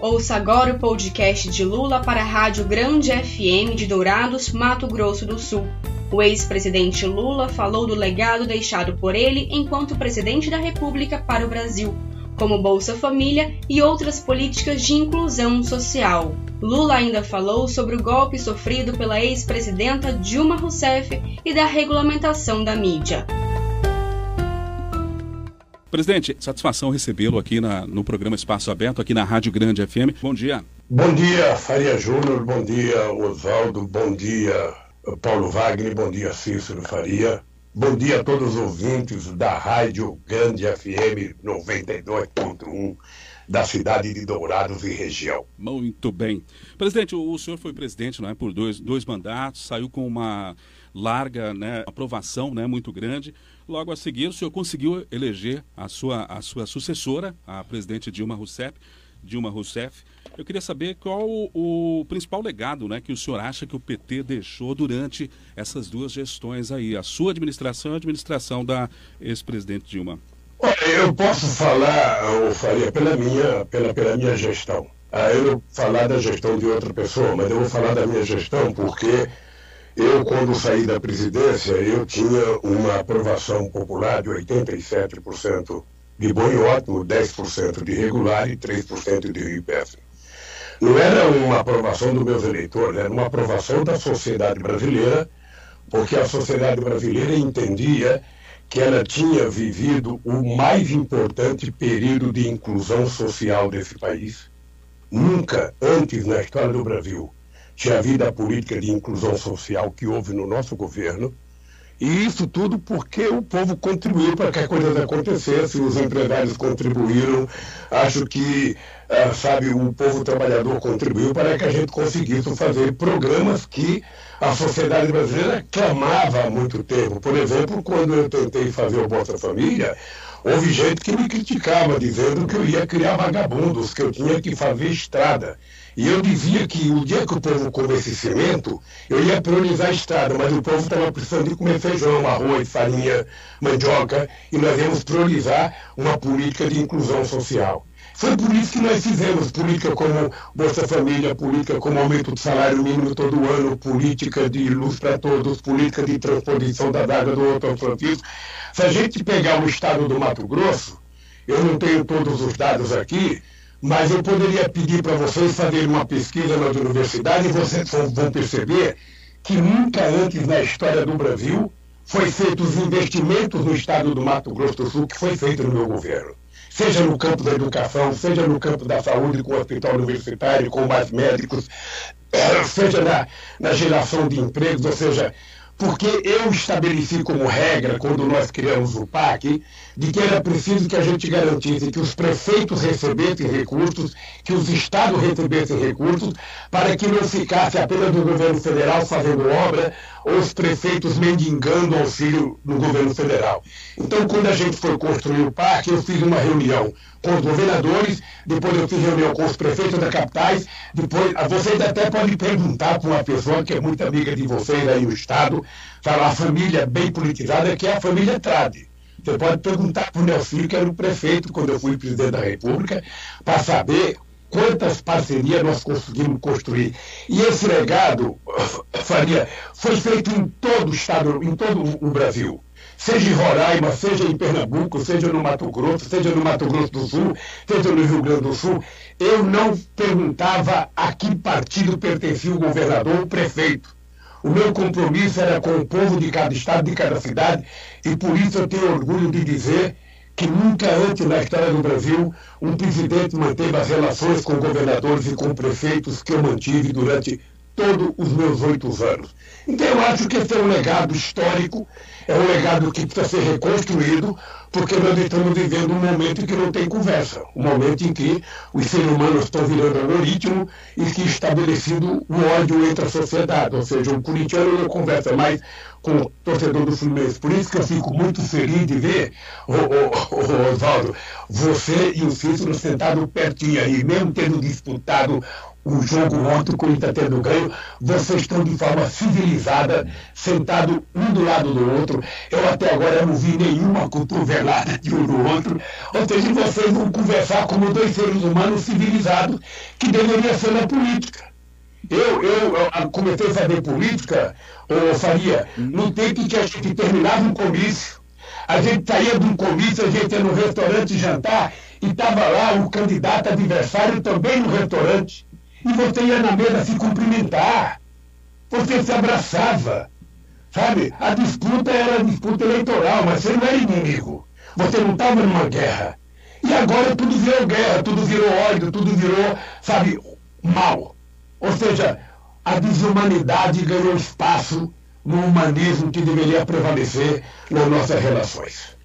Ouça agora o podcast de Lula para a Rádio Grande FM de Dourados, Mato Grosso do Sul. O ex-presidente Lula falou do legado deixado por ele enquanto presidente da República para o Brasil, como Bolsa Família e outras políticas de inclusão social. Lula ainda falou sobre o golpe sofrido pela ex-presidenta Dilma Rousseff e da regulamentação da mídia. Presidente, satisfação recebê-lo aqui na, no programa Espaço Aberto, aqui na Rádio Grande FM. Bom dia. Bom dia, Faria Júnior, bom dia, Oswaldo, bom dia, Paulo Wagner, bom dia, Cícero Faria. Bom dia a todos os ouvintes da Rádio Grande FM 92.1 da cidade de Dourados e região. Muito bem. Presidente, o senhor foi presidente não é, por dois, dois mandatos, saiu com uma larga né, aprovação né, muito grande. Logo a seguir, o senhor conseguiu eleger a sua, a sua sucessora, a presidente Dilma Rousseff. Dilma Rousseff. Eu queria saber qual o, o, principal legado né, que o senhor acha que o PT deixou durante essas duas gestões aí, a sua administração e a administração da ex-presidente Dilma. Eu posso falar, eu faria pela minha, pela, pela minha gestão. Ah, eu falar da gestão de outra pessoa, mas eu vou falar da minha gestão porque eu, quando saí da presidência, eu tinha uma aprovação popular de 87% de bom e ótimo, 10% de regular e 3% de rio péssimo. Não era uma aprovação dos meus eleitores, era uma aprovação da sociedade brasileira, porque a sociedade brasileira entendia que ela tinha vivido o mais importante período de inclusão social desse país. Nunca antes na história do Brasil tinha havido a política de inclusão social que houve no nosso governo. E isso tudo porque o povo contribuiu para que as coisas acontecessem, os empresários contribuíram, acho que, ah, sabe, o povo trabalhador contribuiu para que a gente conseguisse fazer programas que a sociedade brasileira clamava há muito tempo. Por exemplo, quando eu tentei fazer o Bolsa Família, houve gente que me criticava, dizendo que eu ia criar vagabundos, que eu tinha que fazer estrada. E eu dizia que o dia que o povo comesse cimento, eu ia priorizar a estrada, mas o povo estava precisando de comer feijão, arroz, farinha, mandioca, e nós íamos priorizar uma política de inclusão social. Foi por isso que nós fizemos política como Bolsa Família, política como aumento do salário mínimo todo ano, política de luz para todos, política de transposição da daga do outro Francisco. Se a gente pegar o estado do Mato Grosso, eu não tenho todos os dados aqui, mas eu poderia pedir para vocês fazerem uma pesquisa nas universidades e vocês vão perceber que nunca antes na história do Brasil foi feito os investimentos no estado do Mato Grosso do Sul que foi feito no meu governo. Seja no campo da educação, seja no campo da saúde, com o hospital universitário, com mais médicos, seja na, na geração de empregos, ou seja, porque eu estabeleci como regra, quando nós criamos o PAC, de que era preciso que a gente garantisse que os prefeitos recebessem recursos, que os estados recebessem recursos, para que não ficasse apenas o governo federal fazendo obra ou os prefeitos mendigando auxílio no governo federal. Então, quando a gente foi construir o PAC, eu fiz uma reunião com os governadores, depois eu fiz reunião com os prefeitos das capitais, depois vocês até podem perguntar para uma pessoa que é muito amiga de vocês aí no Estado, fala a família bem politizada, que é a família Trade. Você pode perguntar para o filho, que era o prefeito quando eu fui presidente da República, para saber quantas parcerias nós conseguimos construir. E esse legado, Faria, foi feito em todo o Estado, em todo o Brasil seja em Roraima, seja em Pernambuco, seja no Mato Grosso, seja no Mato Grosso do Sul, seja no Rio Grande do Sul, eu não perguntava a que partido pertencia o governador ou o prefeito. O meu compromisso era com o povo de cada estado, de cada cidade, e por isso eu tenho orgulho de dizer que nunca antes na história do Brasil um presidente manteve as relações com governadores e com prefeitos que eu mantive durante todos os meus oito anos. Então eu acho que esse é um legado histórico, é um legado que precisa ser reconstruído, porque nós estamos vivendo um momento em que não tem conversa, um momento em que os seres humanos estão virando algoritmo e que estabelecido o ódio entre a sociedade, ou seja, o corintiano não conversa mais com o torcedor do Fluminense. Por isso que eu fico muito feliz de ver, o, o, o Oswaldo, você e o Cícero sentados pertinho aí, mesmo tendo disputado o jogo ontem, o Corinthians ganho, vocês estão de forma civilizada, sentado um do lado do outro. Eu até agora não vi nenhuma cotovelada de um do outro. Ou seja, vocês vão conversar como dois seres humanos civilizados que deveria ser na política. Eu, eu, eu comecei a fazer política, ou faria, no tempo em que a gente terminava um comício, a gente saía de um comício, a gente ia no restaurante jantar e estava lá o candidato adversário também no restaurante. E você ia na mesa se cumprimentar. Você se abraçava. Sabe? A disputa era disputa eleitoral, mas você não era inimigo. Você não estava numa guerra. E agora tudo virou guerra, tudo virou ódio, tudo virou, sabe, mal. Ou seja, a desumanidade ganhou espaço no humanismo que deveria prevalecer nas nossas relações.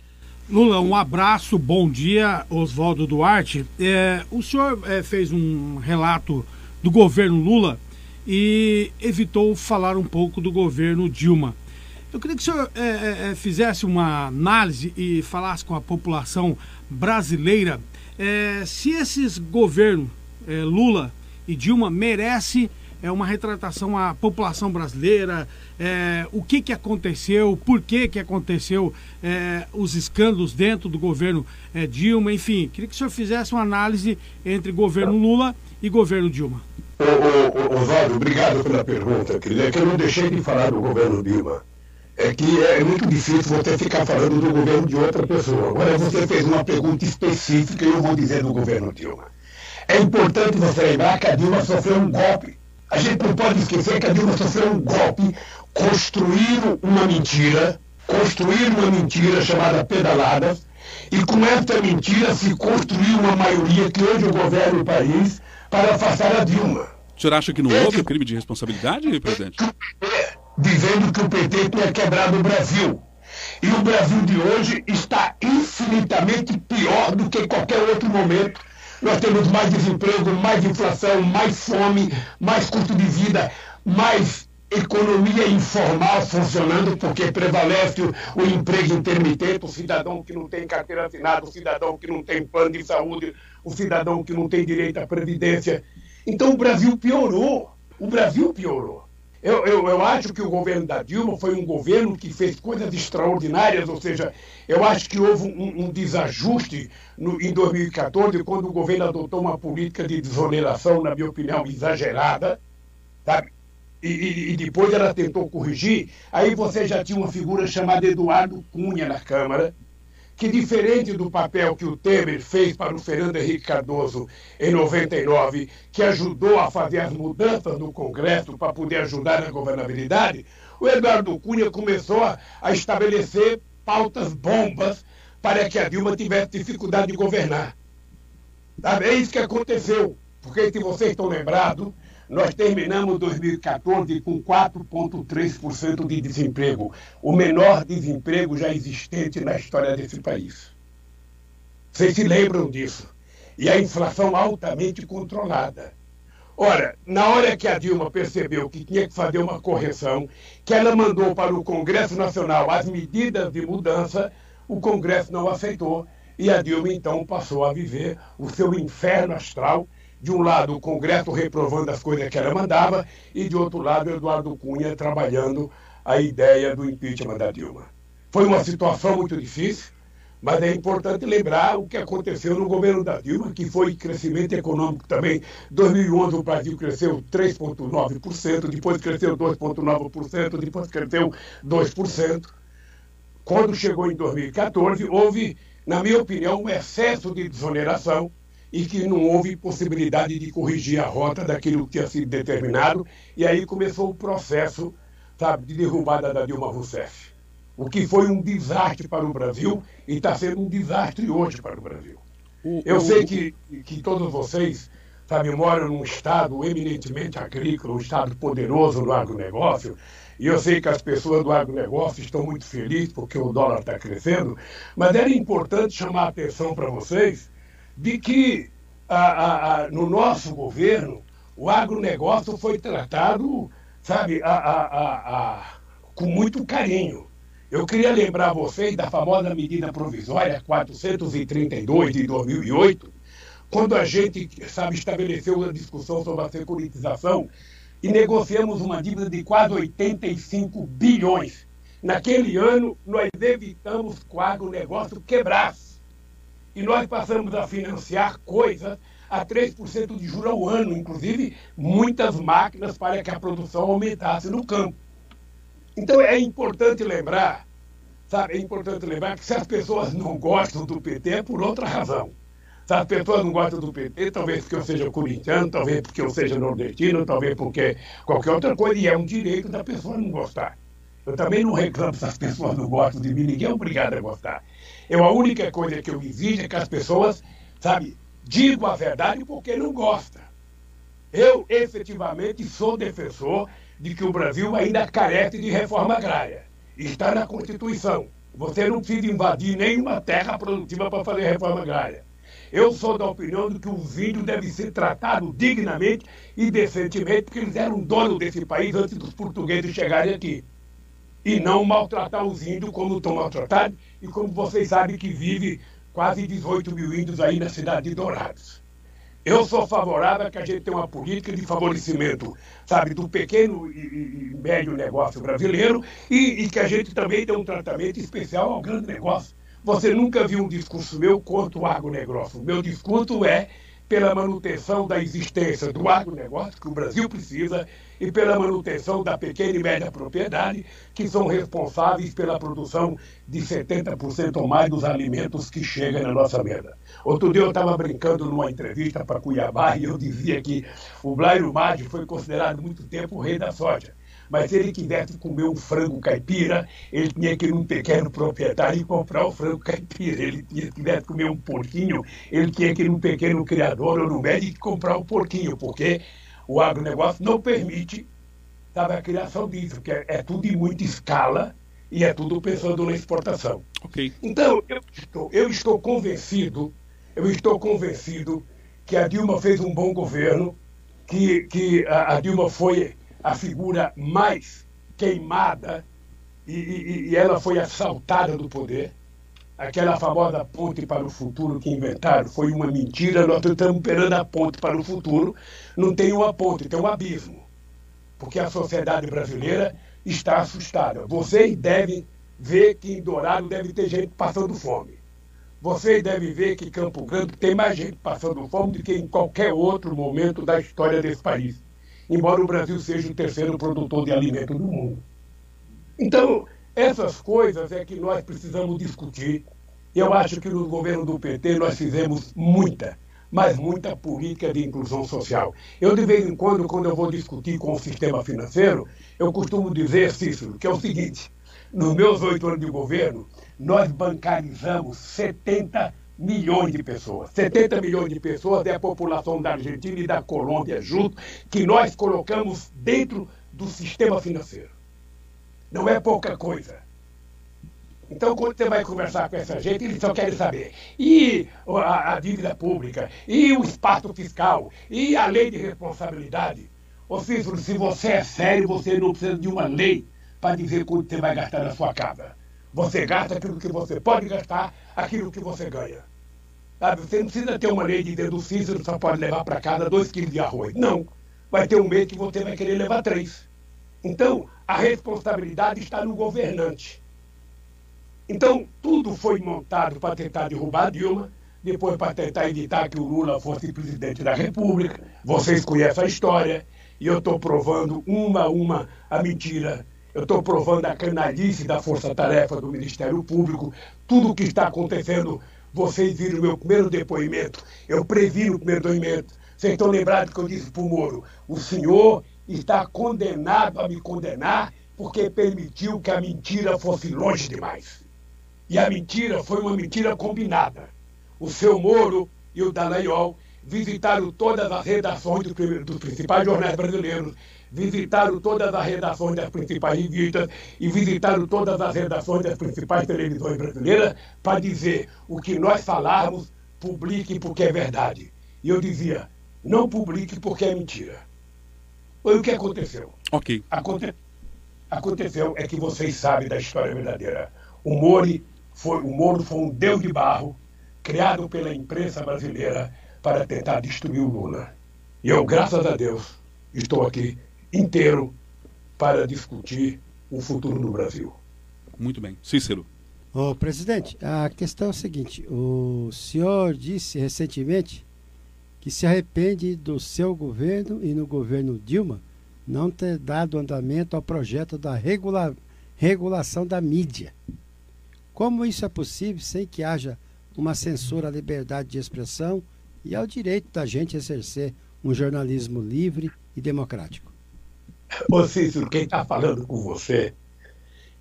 Lula, um abraço, bom dia, Oswaldo Duarte. É, o senhor é, fez um relato do governo Lula e evitou falar um pouco do governo Dilma. Eu queria que o senhor é, é, é fizesse uma análise e falasse com a população brasileira é, se esses governos, é, Lula e Dilma, merece é uma retratação à população brasileira, é, o que, que aconteceu, por que, que aconteceu, os escândalos dentro do governo Dilma, enfim. Queria que o senhor fizesse uma análise entre governo Lula e governo Dilma. Ô, ô, Oswaldo, obrigado pela pergunta, querido. É que eu não deixei de falar do governo Dilma. É que é muito difícil você ficar falando do governo de outra pessoa. Agora você fez uma pergunta específica e eu vou dizer do governo Dilma. É importante você lembrar que a Dilma sofreu um golpe. A gente não pode esquecer que a Dilma sofreu um golpe, construíram uma mentira, construíram uma mentira chamada pedaladas, e com essa mentira se construiu uma maioria que hoje governa o país para afastar a Dilma. Senhor acha que não houve crime de responsabilidade, presidente? Dizendo que o PT tinha quebrado o Brasil. E o Brasil de hoje está infinitamente pior do que qualquer outro momento. Nós temos mais desemprego, mais inflação, mais fome, mais custo de vida, mais economia informal funcionando, porque prevalece o, o, emprego intermitente, o cidadão que não tem carteira assinada, o cidadão que não tem plano de saúde, o cidadão que não tem direito à previdência. Então o Brasil piorou. O Brasil piorou. Eu, eu, eu acho que o governo da Dilma foi um governo que fez coisas extraordinárias, ou seja, eu acho que houve um, um desajuste no, em 2014, quando o governo adotou uma política de desoneração, na minha opinião, exagerada, sabe? E, e, e, depois ela tentou corrigir, aí você já tinha uma figura chamada Eduardo Cunha na Câmara, que diferente do papel que o Temer fez para o Fernando Henrique Cardoso em 99, que ajudou a fazer as mudanças no Congresso para poder ajudar na governabilidade, o Eduardo Cunha começou a, a estabelecer pautas bombas para que a Dilma tivesse dificuldade de governar. É isso que aconteceu, porque se vocês estão lembrados, nós terminamos 2014 com 4,3% de desemprego, o menor desemprego já existente na história desse país. Vocês se lembram disso? E a inflação altamente controlada. Ora, na hora que a Dilma percebeu que tinha que fazer uma correção, que ela mandou para o Congresso Nacional as medidas de mudança, o Congresso não aceitou e a Dilma então passou a viver o seu inferno astral de um lado, o Congresso reprovando as coisas que ela mandava, e de outro lado, Eduardo Cunha trabalhando a ideia do impeachment da Dilma. Foi uma situação muito difícil, mas é importante lembrar o que aconteceu no governo da Dilma, que foi crescimento econômico também. Em 2011 o Brasil cresceu 3,9%, depois cresceu 2,9%, depois cresceu 2%. Quando chegou em 2014, houve, na minha opinião, um excesso de desoneração e que não houve possibilidade de corrigir a rota daquilo que tinha sido determinado, e aí começou o processo sabe, de derrubada da Dilma Rousseff. O que foi um desastre para o Brasil e está sendo um desastre hoje para o Brasil. Eu sei que, que todos vocês sabe, moram num estado eminentemente agrícola, um estado poderoso no agronegócio, e eu sei que as pessoas do agronegócio estão muito felizes porque o dólar está crescendo, mas era importante chamar a atenção para vocês de que a, a, a, no nosso governo o agronegócio foi tratado, sabe, com muito carinho. Eu queria lembrar vocês da famosa medida provisória 432 de 2008, quando a gente, sabe, estabeleceu a discussão sobre a securitização e negociamos uma dívida de quase 85 bilhões. Naquele ano, nós evitamos que o agronegócio quebrasse. E nós passamos a financiar coisas a 3% de juros ao ano, inclusive muitas máquinas para que a produção aumentasse no campo. Então é importante lembrar, sabe, é importante lembrar que se as pessoas não gostam do PT é por outra razão. Se as pessoas não gostam do PT, talvez porque eu seja corintiano, talvez porque eu seja nordestino, talvez porque qualquer outra coisa, e é um direito da pessoa não gostar. Eu também não reclamo se as pessoas não gostam de mim, ninguém é obrigado a gostar. Eu, a única coisa que eu exijo é que as pessoas, sabe, digo a verdade porque não gosta. Eu, efetivamente, sou defensor de que o Brasil ainda carece de reforma agrária. Está na Constituição. Você não precisa invadir nenhuma terra produtiva para fazer reforma agrária. Eu sou da opinião de que os índios devem ser tratados dignamente e decentemente, porque eles eram donos desse país antes dos portugueses chegarem aqui. E não maltratar os índios como estão maltratados, e como vocês sabem que vive quase 18 mil índios aí na cidade de Dourados. Eu sou favorável a que a gente tenha uma política de favorecimento, sabe, do pequeno e, e médio negócio brasileiro e, e, que a gente também dê um tratamento especial ao grande negócio. Você nunca viu um discurso meu contra o agronegócio. Meu discurso é pela manutenção da existência do agronegócio, que o Brasil precisa, e pela manutenção da pequena e média propriedade, que são responsáveis pela produção de 70% ou mais dos alimentos que chegam na nossa mesa. Outro dia eu estava brincando numa entrevista para Cuiabá e eu dizia que o Blairo Maggi foi considerado muito tempo o rei da soja. Mas se ele quisesse comer um frango caipira, ele tinha que ir num pequeno proprietário e comprar o frango caipira. Ele quisesse comer um porquinho, ele tinha que ir num pequeno criador ou no médico e comprar o um porquinho, porque o agronegócio não permite sabe, a criação disso, porque é, é tudo em muita escala e é tudo pensando na exportação. Okay. Então, eu estou, eu estou convencido, eu estou convencido que a Dilma fez um bom governo, que, que a, a Dilma foi a figura mais queimada e, e, e, ela foi assaltada do poder. Aquela famosa ponte para o futuro que inventaram foi uma mentira. Nós estamos esperando a ponte para o futuro. Não tem uma ponte, tem um abismo. Porque a sociedade brasileira está assustada. Vocês devem ver que em Dourado deve ter gente passando fome. Vocês devem ver que Campo Grande tem mais gente passando fome do que em qualquer outro momento da história desse país embora o Brasil seja o terceiro produtor de alimento do mundo. Então, essas coisas é que nós precisamos discutir. Eu acho que no governo do PT nós fizemos muita, mas muita política de inclusão social. Eu, de vez em quando, quando eu vou discutir com o sistema financeiro, eu costumo dizer, Cícero, que é o seguinte: nos meus oito anos de governo, nós bancarizamos 70 milhões de pessoas. 70 milhões de pessoas é a população da Argentina e da Colômbia junto, que nós colocamos dentro do sistema financeiro. Não é pouca coisa. Então, quando você vai conversar com essa gente, eles só querem saber. E a, a dívida pública, e o espaço fiscal, e a lei de responsabilidade. Ô Cícero, se você é sério, você não precisa de uma lei para dizer quanto você vai gastar na sua casa. Você gasta aquilo que você pode gastar, aquilo que você ganha. Você não precisa ter uma lei dizendo o Cícero só pode levar para casa dois quilos de arroz. Não. Vai ter um mês que você vai querer levar três. Então, a responsabilidade está no governante. Então, tudo foi montado para tentar derrubar Dilma, depois para tentar evitar que o Lula fosse presidente da República. Vocês conhecem a história. E eu estou provando uma a uma a mentira eu estou provando a canalice da força-tarefa do Ministério Público, tudo o que está acontecendo. Vocês viram o meu primeiro depoimento, eu previ no primeiro depoimento. Vocês estão lembrados que eu disse para o Moro: o senhor está condenado a me condenar porque permitiu que a mentira fosse longe demais. E a mentira foi uma mentira combinada. O seu Moro e o Dallagnol visitaram todas as redações dos principais jornais brasileiros visitaram todas as redações das principais revistas e visitaram todas as redações das principais televisões brasileiras para dizer o que nós falarmos, publique porque é verdade. E eu dizia, não publique porque é mentira. Foi o que aconteceu. Ok. Aconte... Aconteceu é que vocês sabem da história verdadeira. O Moro foi, o Moro foi um deus de barro criado pela imprensa brasileira para tentar destruir o Lula. E eu, graças a Deus, estou aqui inteiro para discutir o futuro do Brasil. Muito bem. Cícero. Ô, presidente, a questão é a seguinte: o senhor disse recentemente que se arrepende do seu governo e no governo Dilma não ter dado andamento ao projeto da regula regulação da mídia. Como isso é possível sem que haja uma censura à liberdade de expressão e ao direito da gente exercer um jornalismo livre e democrático? Ô Cícero, quem está falando com você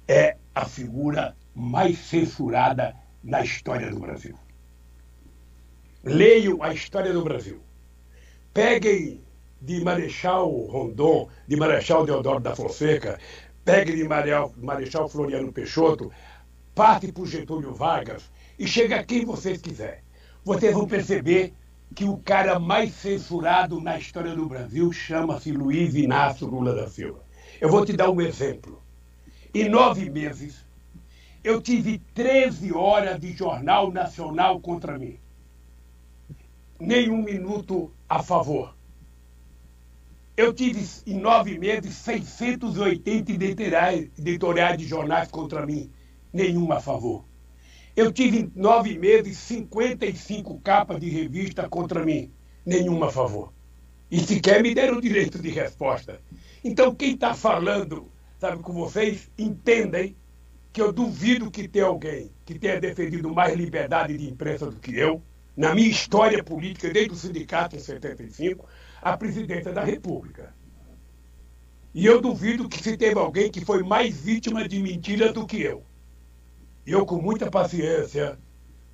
é a figura mais censurada na história do Brasil. Leiam a história do Brasil. Peguem de Marechal Rondon, de Marechal Deodoro da Fonseca, peguem de Marechal Floriano Peixoto, parte por Getúlio Vargas e chega a quem vocês quiserem. Vocês vão perceber que o cara mais censurado na história do Brasil chama-se Luiz Inácio Lula da Silva. Eu vou te dar um exemplo. Em nove meses, eu tive 13 horas de jornal nacional contra mim. Nenhum minuto a favor. Eu tive, em nove meses, 680 editoriais de jornais contra mim. Nenhuma a favor. Eu tive, em nove meses, 55 capas de revista contra mim. Nenhuma a favor. E sequer me deram direito de resposta. Então, quem está falando, sabe, com vocês, entendem que eu duvido que tenha alguém que tenha defendido mais liberdade de imprensa do que eu, na minha história política, desde o sindicato em 75, a presidência da República. E eu duvido que se teve alguém que foi mais vítima de mentira do que eu. E eu, com muita paciência,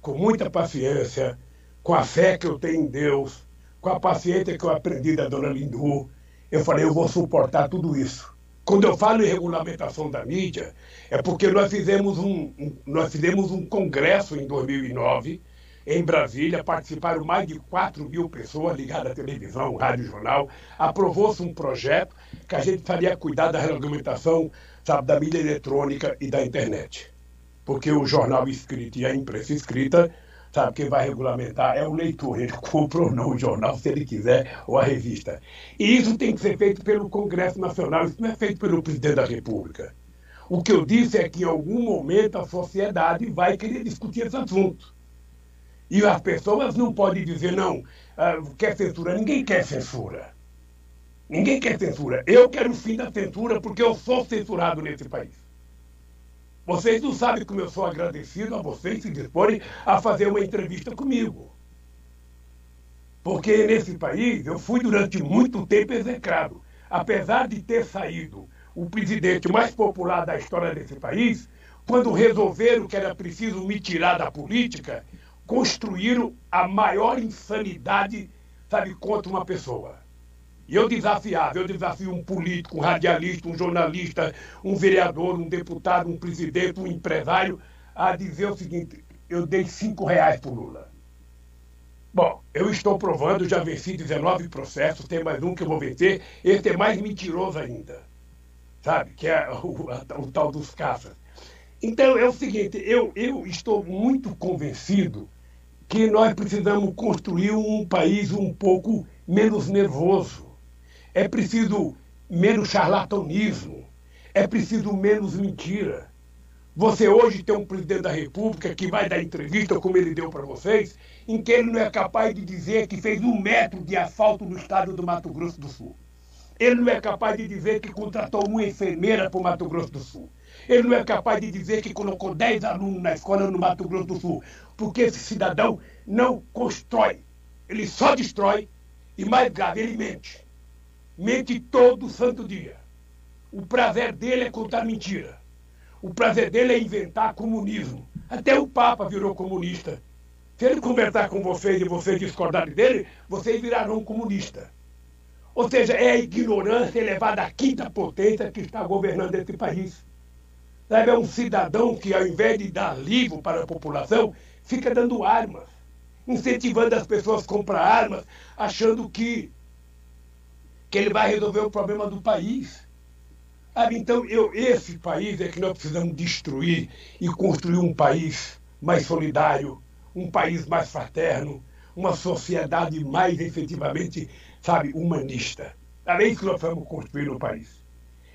com muita paciência, com a fé que eu tenho em Deus, com a paciência que eu aprendi da dona Lindu, eu falei, eu vou suportar tudo isso. Quando eu falo em regulamentação da mídia, é porque nós fizemos um, um, nós fizemos um congresso em 2009, em Brasília, participaram mais de 4 mil pessoas ligadas à televisão, rádio jornal. Aprovou-se um projeto que a gente faria cuidar da regulamentação sabe, da mídia eletrônica e da internet. Porque o jornal escrito e a imprensa escrita sabe, quem vai regulamentar é o leitor. Ele compra ou não o jornal, se ele quiser, ou a revista. E isso tem que ser feito pelo Congresso Nacional, isso não é feito pelo presidente da República. O que eu disse é que em algum momento a sociedade vai querer discutir esse assunto. E as pessoas não podem dizer, não, uh, quer censura. Ninguém quer censura. Ninguém quer censura. Eu quero o fim da censura porque eu sou censurado nesse país. Vocês não sabem como eu sou agradecido a vocês se disporem a fazer uma entrevista comigo. Porque nesse país eu fui durante muito tempo execrado. Apesar de ter saído o presidente mais popular da história desse país, quando resolveram que era preciso me tirar da política, construíram a maior insanidade, sabe, contra uma pessoa. E eu desafiava, eu desafio um político, um radialista, um jornalista, um vereador, um deputado, um presidente, um empresário, a dizer o seguinte, eu dei cinco reais para Lula. Bom, eu estou provando, já venci 19 processos, tem mais um que eu vou vencer, esse é mais mentiroso ainda, sabe? Que é o, a, o tal dos caças. Então é o seguinte, eu, eu estou muito convencido que nós precisamos construir um país um pouco menos nervoso é preciso menos charlatanismo. É preciso menos mentira. Você hoje tem um presidente da República que vai dar entrevista, como ele deu para vocês, em que ele não é capaz de dizer que fez um metro de asfalto no estado do Mato Grosso do Sul. Ele não é capaz de dizer que contratou uma enfermeira para o Mato Grosso do Sul. Ele não é capaz de dizer que colocou 10 alunos na escola no Mato Grosso do Sul. Porque esse cidadão não constrói. Ele só destrói e, mais grave, ele mente mente todo santo dia. O prazer dele é contar mentira. O prazer dele é inventar comunismo. Até o Papa virou comunista. Se ele conversar com vocês e vocês discordarem dele, vocês virarão comunista. Ou seja, é a ignorância elevada à quinta potência que está governando esse país. Sabe, é um cidadão que, ao invés de dar livro para a população, fica dando armas, incentivando as pessoas a comprar armas, achando que que ele vai resolver o problema do país. então, eu, esse país é que nós precisamos destruir e construir um país mais solidário, um país mais fraterno, uma sociedade mais efetivamente, sabe, humanista. É isso que nós vamos construir no país.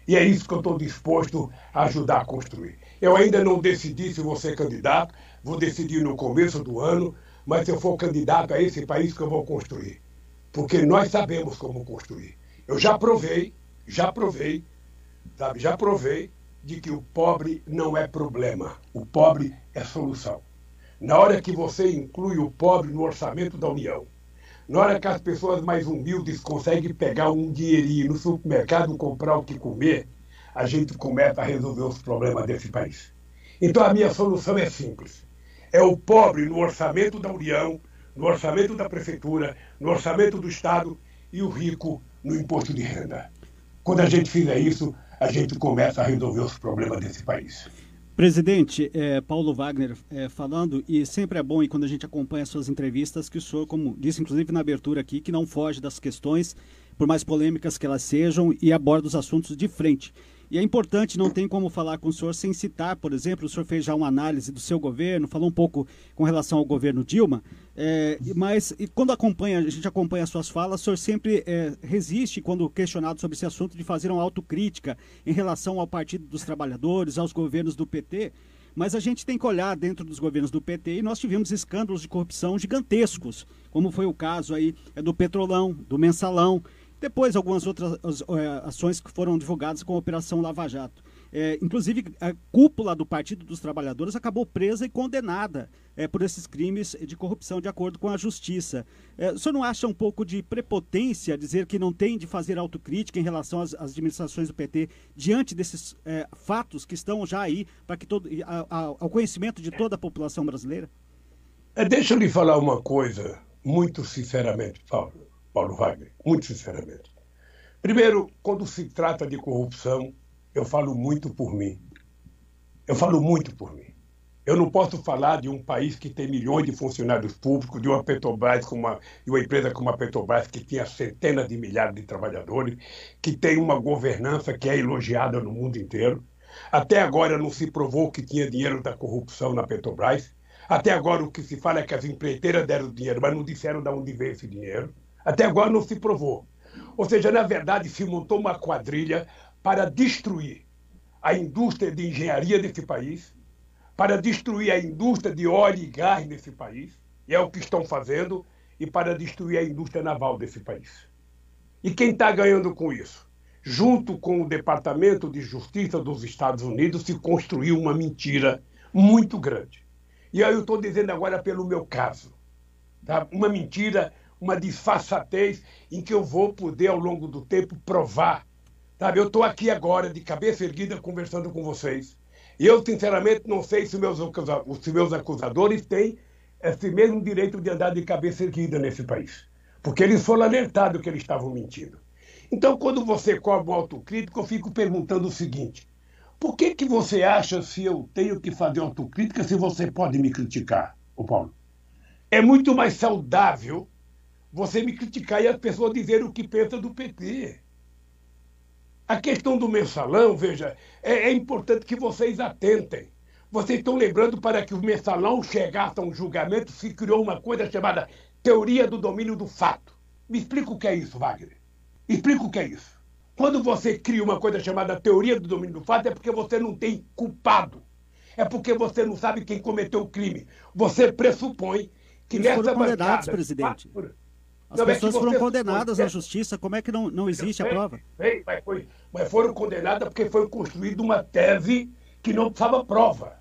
E é isso que eu estou disposto a ajudar a construir. Eu ainda não decidi se vou ser candidato, vou decidir no começo do ano, mas se eu for candidato a esse país que eu vou construir. Porque nós sabemos como construir. Eu já provei, já provei, sabe, já provei de que o pobre não é problema, o pobre é solução. Na hora que você inclui o pobre no orçamento da União, na hora que as pessoas mais humildes conseguem pegar um dinheirinho no supermercado comprar o que comer, a gente começa a resolver os problemas desse país. Então a minha solução é simples. É o pobre no orçamento da União, no orçamento da prefeitura, no orçamento do Estado e o rico no imposto de renda. Quando a gente fizer isso, a gente começa a resolver os problemas desse país. Presidente, é, Paulo Wagner é, falando, e sempre é bom, e quando a gente acompanha suas entrevistas, que o senhor, como disse inclusive na abertura aqui, que não foge das questões, por mais polêmicas que elas sejam, e aborda os assuntos de frente. E é importante, não tem como falar com o senhor sem citar, por exemplo, o senhor fez já uma análise do seu governo, falou um pouco com relação ao governo Dilma, é, mas quando acompanha, a gente acompanha as suas falas, o senhor sempre é, resiste, quando questionado sobre esse assunto, de fazer uma autocrítica em relação ao Partido dos Trabalhadores, aos governos do PT. Mas a gente tem que olhar dentro dos governos do PT e nós tivemos escândalos de corrupção gigantescos, como foi o caso aí é, do Petrolão, do Mensalão. Depois, algumas outras é, ações que foram divulgadas com a Operação Lava Jato. É, inclusive, a cúpula do Partido dos Trabalhadores acabou presa e condenada é, por esses crimes de corrupção, de acordo com a Justiça. É, o senhor não acha um pouco de prepotência dizer que não tem de fazer autocrítica em relação às, às administrações do PT diante desses é, fatos que estão já aí para que todo, a, a, ao conhecimento de toda a população brasileira? Deixa eu lhe falar uma coisa, muito sinceramente, Paulo. Paulo Wagner, muito sinceramente. Primeiro, quando se trata de corrupção, eu falo muito por mim. Eu falo muito por mim. Eu não posso falar de um país que tem milhões de funcionários públicos, de uma Petrobras, com uma, de uma empresa como a Petrobras, que tinha centenas de milhares de trabalhadores, que tem uma governança que é elogiada no mundo inteiro. Até agora não se provou que tinha dinheiro da corrupção na Petrobras. Até agora o que se fala é que as empreiteiras deram dinheiro, mas não disseram de onde veio esse dinheiro. Até agora não se provou. Ou seja, na verdade, se montou uma quadrilha para destruir a indústria de engenharia desse país, para destruir a indústria de óleo e gás nesse país, e é o que estão fazendo, e para destruir a indústria naval desse país. E quem está ganhando com isso? Junto com o Departamento de Justiça dos Estados Unidos, se construiu uma mentira muito grande. E aí eu estou dizendo agora pelo meu caso. Tá? Uma mentira uma disfarçatez em que eu vou poder, ao longo do tempo, provar. Sabe, eu estou aqui agora, de cabeça erguida, conversando com vocês. Eu, sinceramente, não sei se meus, os meus acusadores têm esse mesmo direito de andar de cabeça erguida nesse país. Porque eles foram alertados que eles estavam mentindo. Então, quando você cobra um autocrítico, eu fico perguntando o seguinte: por que, que você acha se eu tenho que fazer autocrítica se você pode me criticar, o Paulo? É muito mais saudável você me criticar e as pessoas dizerem o que pensam do PT. A questão do mensalão, veja, é, é, importante que vocês atentem. Vocês estão lembrando para que o mensalão chegasse a um julgamento, se criou uma coisa chamada teoria do domínio do fato. Me explica o que é isso, Wagner. Explica o que é isso. Quando você cria uma coisa chamada teoria do domínio do fato, é porque você não tem culpado. É porque você não sabe quem cometeu o crime. Você pressupõe que Eles nessa foram condenados, bancada, presidente. As não, pessoas é foram condenadas na justiça, como é que não, não existe a prova? mas, foi, mas foram condenadas porque foi construída uma tese que não precisava prova.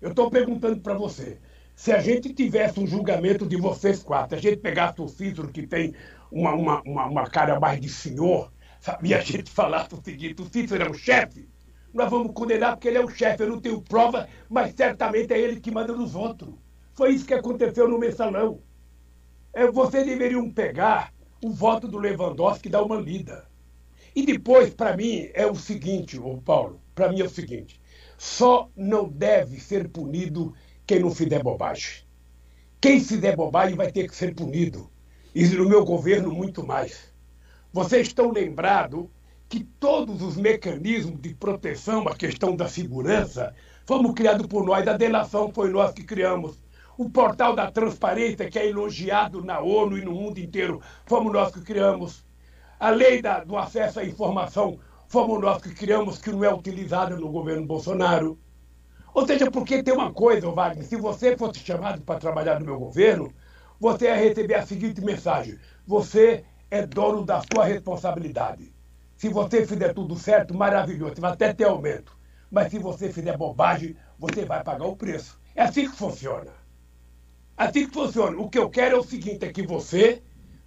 Eu estou perguntando para você, se a gente tivesse um julgamento de vocês quatro, a gente pegasse o Cícero, que tem uma, uma, uma, uma cara mais de senhor, sabe, e a gente falasse o seguinte, o Cícero é um chefe, nós vamos condenar porque ele é o chefe, eu não tenho prova, mas certamente é ele que manda nos outros. Foi isso que aconteceu no mensalão é, vocês deveriam pegar o voto do Lewandowski e dar uma lida. E depois, para mim, é o seguinte, ô Paulo, para mim é o seguinte: só não deve ser punido quem não fizer bobagem. Quem fizer bobagem vai ter que ser punido. E no meu governo, muito mais. Vocês estão lembrados que todos os mecanismos de proteção, a questão da segurança, fomos criados por nós. A delação foi nós que criamos O portal da transparência, que é elogiado na ONU e no mundo inteiro, fomos nós que criamos. A lei da, do acesso à informação, fomos nós que criamos, que não é utilizada no governo Bolsonaro. Ou seja, porque tem uma coisa, Wagner, se você fosse chamado para trabalhar no meu governo, você ia receber a seguinte mensagem: você é dono da sua responsabilidade. Se você fizer tudo certo, maravilhoso, você vai até ter aumento. Mas se você fizer bobagem, você vai pagar o preço. É assim que funciona. Assim que funciona. O que eu quero é o seguinte: é que você,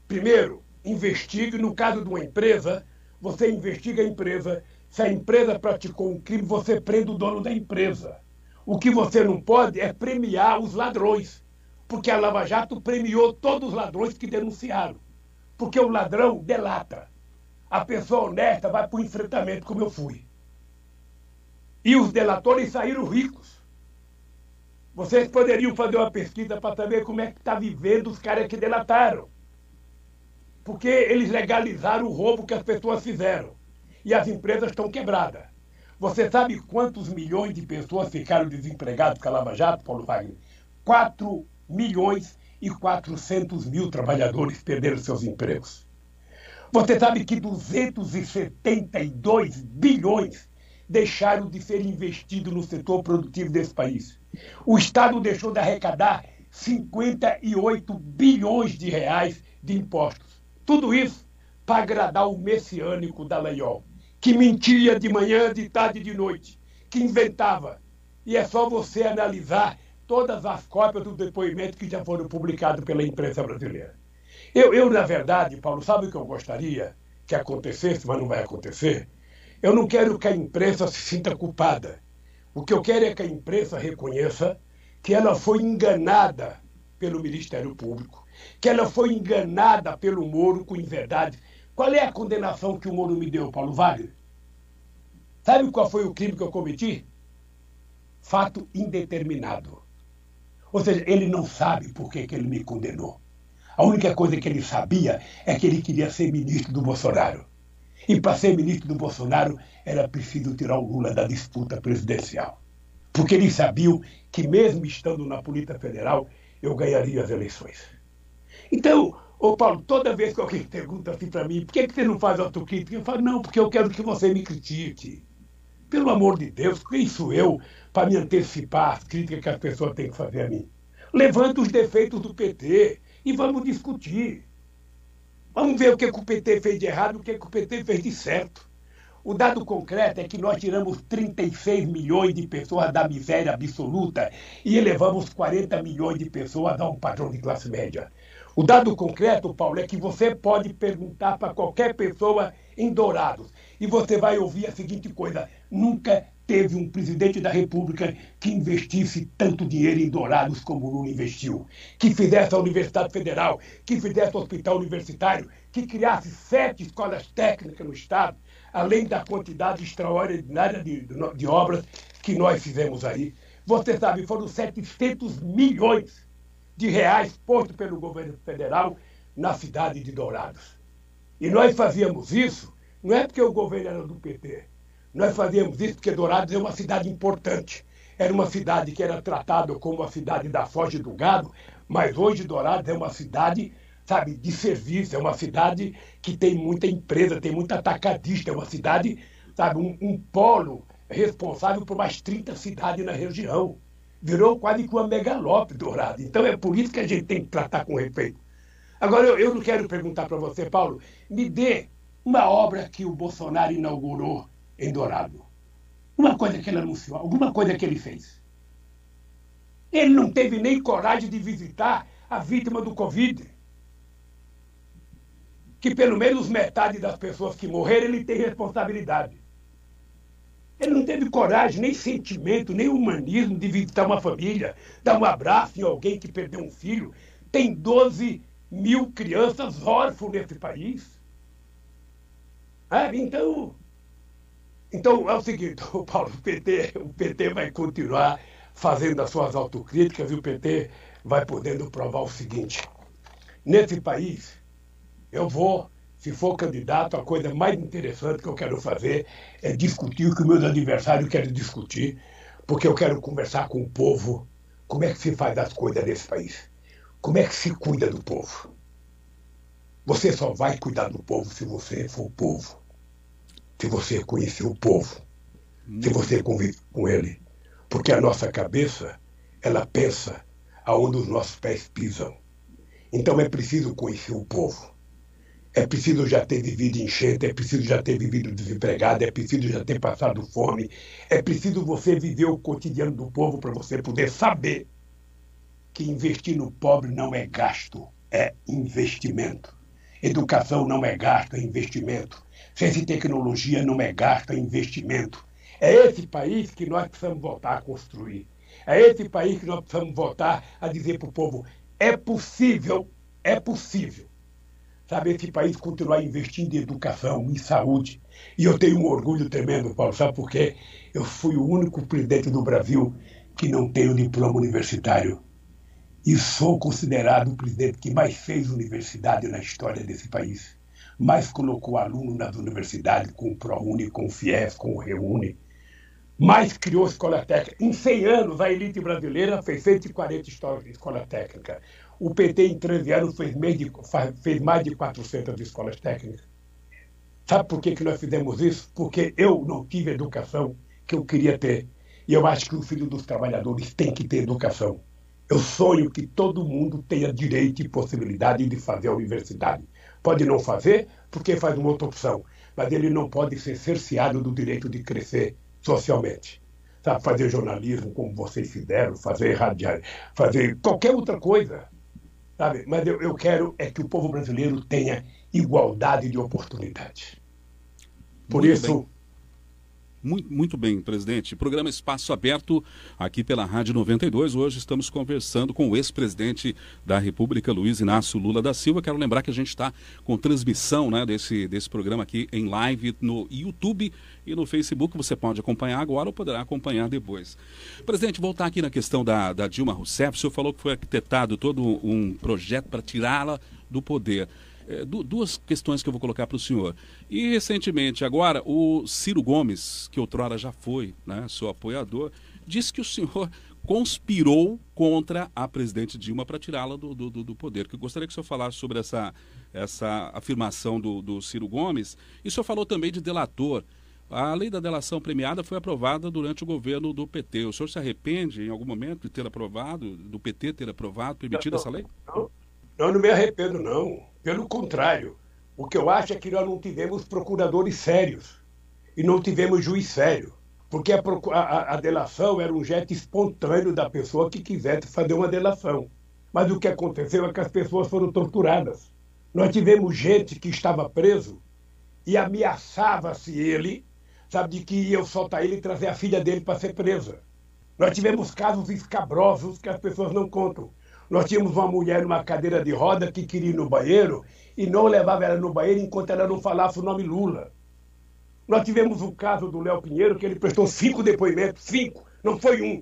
primeiro, investigue. No caso de uma empresa, você investiga a empresa. Se a empresa praticou um crime, você prende o dono da empresa. O que você não pode é premiar os ladrões. Porque a Lava Jato premiou todos os ladrões que denunciaram. Porque o ladrão delata. A pessoa honesta vai para o enfrentamento, como eu fui. E os delatores saíram ricos. Vocês poderiam fazer uma pesquisa para saber como é que está vivendo os caras que delataram. Porque eles legalizaram o roubo que as pessoas fizeram. E as empresas estão quebradas. Você sabe quantos milhões de pessoas ficaram desempregadas com a Lava Jato, Paulo Wagner? 4 milhões e 400 mil trabalhadores perderam seus empregos. Você sabe que 272 bilhões deixaram de ser investidos no setor produtivo desse país. O Estado deixou de arrecadar 58 bilhões de reais de impostos. Tudo isso para agradar o messiânico da Leiol, que mentia de manhã, de tarde e de noite, que inventava. E é só você analisar todas as cópias do depoimento que já foram publicados pela imprensa brasileira. Eu, eu, na verdade, Paulo, sabe o que eu gostaria que acontecesse, mas não vai acontecer? Eu não quero que a imprensa se sinta culpada. O que eu quero é que a imprensa reconheça que ela foi enganada pelo Ministério Público, que ela foi enganada pelo Moro com inverdade. Qual é a condenação que o Moro me deu, Paulo Wagner? Sabe qual foi o crime que eu cometi? Fato indeterminado. Ou seja, ele não sabe por que, que ele me condenou. A única coisa que ele sabia é que ele queria ser ministro do Bolsonaro. E para ser ministro do Bolsonaro era preciso tirar o Lula da disputa presidencial. Porque eles sabiam que, mesmo estando na Polícia Federal, eu ganharia as eleições. Então, ô Paulo, toda vez que alguém pergunta assim para mim, por que, que você não faz autocrítica? Eu falo, não, porque eu quero que você me critique. Pelo amor de Deus, quem sou eu para me antecipar as críticas que as pessoas têm que fazer a mim? Levanta os defeitos do PT e vamos discutir. Vamos ver o que, o PT fez de errado e o que, que o PT fez de certo. O dado concreto é que nós tiramos 36 milhões de pessoas da miséria absoluta e elevamos 40 milhões de pessoas a um padrão de classe média. O dado concreto, Paulo, é que você pode perguntar para qualquer pessoa em Dourados e você vai ouvir a seguinte coisa: nunca teve um presidente da República que investisse tanto dinheiro em Dourados como o Lula investiu, que fizesse a Universidade Federal, que fizesse o Hospital Universitário, que criasse sete escolas técnicas no Estado, além da quantidade extraordinária de, de, obras que nós fizemos aí. Você sabe, foram 700 milhões de reais postos pelo governo federal na cidade de Dourados. E nós fazíamos isso, não é porque o governo era do PT, nós fazíamos isso porque Dourados é uma cidade importante. Era uma cidade que era tratada como a cidade da Foz do Gado, mas hoje Dourados é uma cidade, sabe, de serviço, é uma cidade que tem muita empresa, tem muita atacadista, é uma cidade, sabe, um, um polo responsável por mais 30 cidades na região. Virou quase que uma megalópole Dourado. Então é por isso que a gente tem que tratar com respeito. Agora, eu, eu não quero perguntar para você, Paulo, me dê uma obra que o Bolsonaro inaugurou em Dourado. Uma coisa que ele anunciou, alguma coisa que ele fez. Ele não teve nem coragem de visitar a vítima do Covid. Que pelo menos metade das pessoas que morreram ele tem responsabilidade. Ele não teve coragem, nem sentimento, nem humanismo de visitar uma família, dar um abraço em alguém que perdeu um filho. Tem 12 mil crianças órfãos nesse país. Ah, então, então é o seguinte, o Paulo, o PT, o PT vai continuar fazendo as suas autocríticas e o PT vai podendo provar o seguinte. Nesse país, eu vou, se for candidato, a coisa mais interessante que eu quero fazer é discutir o que meus adversários querem discutir, porque eu quero conversar com o povo, como é que se faz as coisas nesse país. Como é que se cuida do povo. Você só vai cuidar do povo se você for o povo. Se você conhecer o povo. Se você convive com ele. Porque a nossa cabeça, ela pensa aonde os nossos pés pisam. Então é preciso conhecer o povo. É preciso já ter vivido enchente, é preciso já ter vivido desempregado, é preciso já ter passado fome, é preciso você viver o cotidiano do povo para você poder saber que investir no pobre não é gasto, é investimento. Educação não é gasto, é investimento. Ciência e tecnologia não é gasto, é investimento. É esse país que nós precisamos voltar a construir. É esse país que nós precisamos voltar a dizer para o povo: é possível, é possível. Sabe, esse país continuar investindo em educação, em saúde. E eu tenho um orgulho tremendo, Paulo, sabe por quê? Eu fui o único presidente do Brasil que não tem o diploma universitário e sou considerado o presidente que mais fez universidade na história desse país. Mais colocou aluno nas universidades com o ProUni, com o FIES, com o REUNI. Mais criou escola técnica. Em 100 anos, a elite brasileira fez 140 histórias de escola técnica. O PT, em 13 anos, fez, de, fez mais de 400 escolas técnicas. Sabe por que, que nós fizemos isso? Porque eu não tive educação que eu queria ter. E eu acho que o filho dos trabalhadores tem que ter educação. Eu sonho que todo mundo tenha direito e possibilidade de fazer a universidade. Pode não fazer, porque faz uma outra opção, mas ele não pode ser cerceado do direito de crescer socialmente. Sabe, fazer jornalismo como vocês fizeram, fazer radiar, fazer qualquer outra coisa. Sabe? Mas eu, eu quero é que o povo brasileiro tenha igualdade de oportunidade. Por Muito isso, bem. Muito, muito bem, presidente. Programa Espaço Aberto aqui pela Rádio 92. Hoje estamos conversando com o ex-presidente da República, Luiz Inácio Lula da Silva. Quero lembrar que a gente está com transmissão né, desse, desse programa aqui em live no YouTube e no Facebook. Você pode acompanhar agora ou poderá acompanhar depois. Presidente, voltar aqui na questão da, da Dilma Rousseff. O senhor falou que foi arquitetado todo um projeto para tirá-la do poder é, duas questões que eu vou colocar para o senhor. E recentemente, agora, o Ciro Gomes, que outrora já foi né, seu apoiador, disse que o senhor conspirou contra a presidente Dilma para tirá-la do, do, do, poder. Que eu gostaria que o senhor falasse sobre essa, essa afirmação do, do Ciro Gomes. E o senhor falou também de delator. A lei da delação premiada foi aprovada durante o governo do PT. O senhor se arrepende em algum momento de ter aprovado, do PT ter aprovado, permitido essa lei? Não, não, não me arrependo, não. Pelo contrário, o que eu acho é que nós não tivemos procuradores sérios e não tivemos juiz sério. Porque a, a, a, delação era um jeito espontâneo da pessoa que quisesse fazer uma delação. Mas o que aconteceu é que as pessoas foram torturadas. Nós tivemos gente que estava preso e ameaçava-se ele, sabe, de que ia soltar ele e trazer a filha dele para ser presa. Nós tivemos casos escabrosos que as pessoas não contam. Nós tínhamos uma mulher numa cadeira de roda que queria ir no banheiro e não levava ela no banheiro enquanto ela não falasse o nome Lula. Nós tivemos o caso do Léo Pinheiro, que ele prestou cinco depoimentos, cinco, não foi um.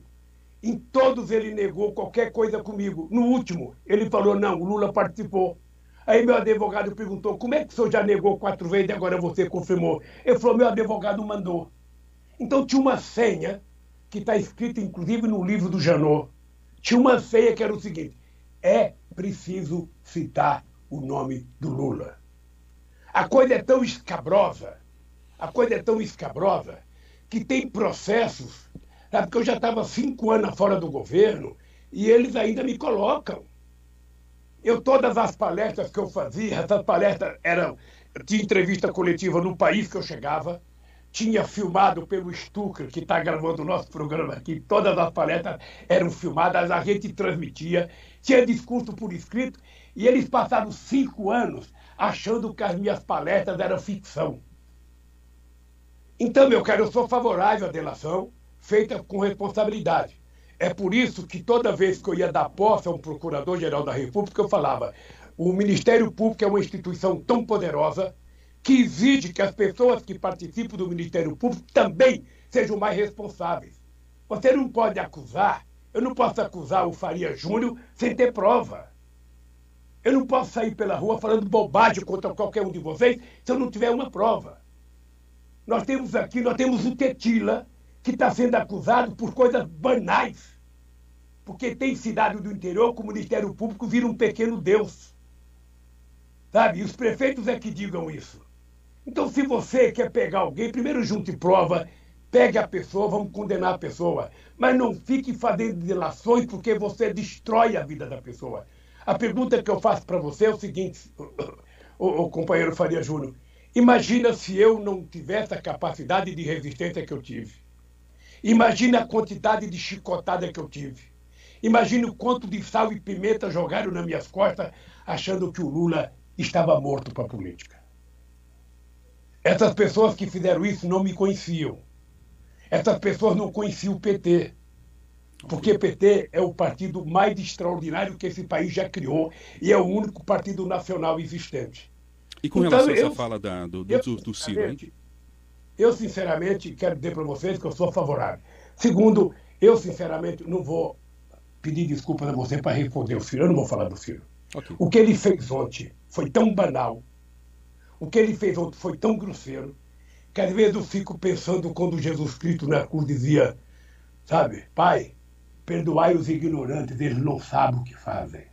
Em todos ele negou qualquer coisa comigo. No último, ele falou: não, o Lula participou. Aí meu advogado perguntou: como é que o senhor já negou quatro vezes e agora você confirmou? Ele falou: meu advogado mandou. Então tinha uma senha, que está escrita inclusive no livro do Janot. Tinha uma senha que era o seguinte: é preciso citar o nome do Lula. A coisa é tão escabrosa, a coisa é tão escabrosa, que tem processos, sabe? porque eu já estava cinco anos fora do governo e eles ainda me colocam. Eu, todas as palestras que eu fazia, essas palestras eram, tinha entrevista coletiva no país que eu chegava, tinha filmado pelo Stucker, que está gravando o nosso programa aqui, todas as palestras eram filmadas, a gente transmitia, tinha discurso por escrito, e eles passaram cinco anos achando que as minhas palestras eram ficção. Então, meu caro, eu sou favorável à delação feita com responsabilidade. É por isso que toda vez que eu ia dar posse a um procurador-geral da República, eu falava: o Ministério Público é uma instituição tão poderosa que exige que as pessoas que participam do Ministério Público também sejam mais responsáveis. Você não pode acusar, eu não posso acusar o Faria Júnior sem ter prova. Eu não posso sair pela rua falando bobagem contra qualquer um de vocês se eu não tiver uma prova. Nós temos aqui, nós temos o Tetila, que está sendo acusado por coisas banais Porque tem cidade do interior que o Ministério Público vira um pequeno Deus. Sabe? E os prefeitos é que digam isso. Então, se você quer pegar alguém, primeiro junte prova, pegue a pessoa, vamos condenar a pessoa. Mas não fique fazendo delações porque você destrói a vida da pessoa. A pergunta que eu faço para você é o seguinte, o, o companheiro Faria Júnior. Imagina se eu não tivesse a capacidade de resistência que eu tive. Imagina a quantidade de chicotada que eu tive. Imagina o quanto de sal e pimenta jogaram nas minhas costas, achando que o Lula estava morto para a política. Essas pessoas que fizeram isso não me conheciam. Essas pessoas não conheciam o PT. Porque o PT é o partido mais extraordinário que esse país já criou e é o único partido nacional existente. E com então, relação a essa fala da, do, do, eu, do Ciro, hein? Eu, sinceramente, quero dizer para vocês que eu sou favorável. Segundo, eu, sinceramente, não vou pedir desculpas a você para responder o Ciro. Eu não vou falar do Ciro. Okay. O que ele fez ontem foi tão banal, o que ele fez ontem foi tão grosseiro, que às vezes eu fico pensando quando Jesus Cristo na cruz dizia, sabe, Pai, perdoai os ignorantes, eles não sabem o que fazem.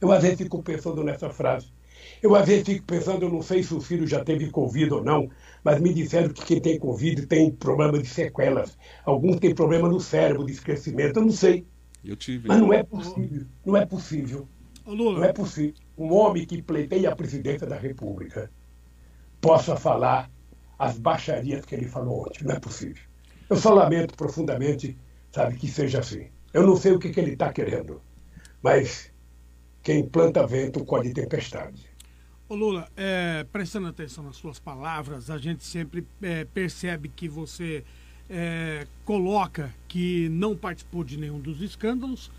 Eu às vezes fico pensando nessa frase. Eu às vezes fico pensando, eu não sei se o filho já teve Covid ou não, mas me disseram que quem tem Covid tem problema de sequelas. Alguns têm problema no cérebro, de esquecimento, eu não sei. Eu tive. Mas não é possível, não é possível. Não é possível um homem que pleiteia a presidência da República possa falar as baixarias que ele falou ontem. Não é possível. Eu só lamento profundamente, sabe, que seja assim. Eu não sei o que, que ele está querendo, mas quem planta vento colhe tempestade. Ô Lula, é, prestando atenção nas suas palavras, a gente sempre é, percebe que você é, coloca que não participou de nenhum dos escândalos,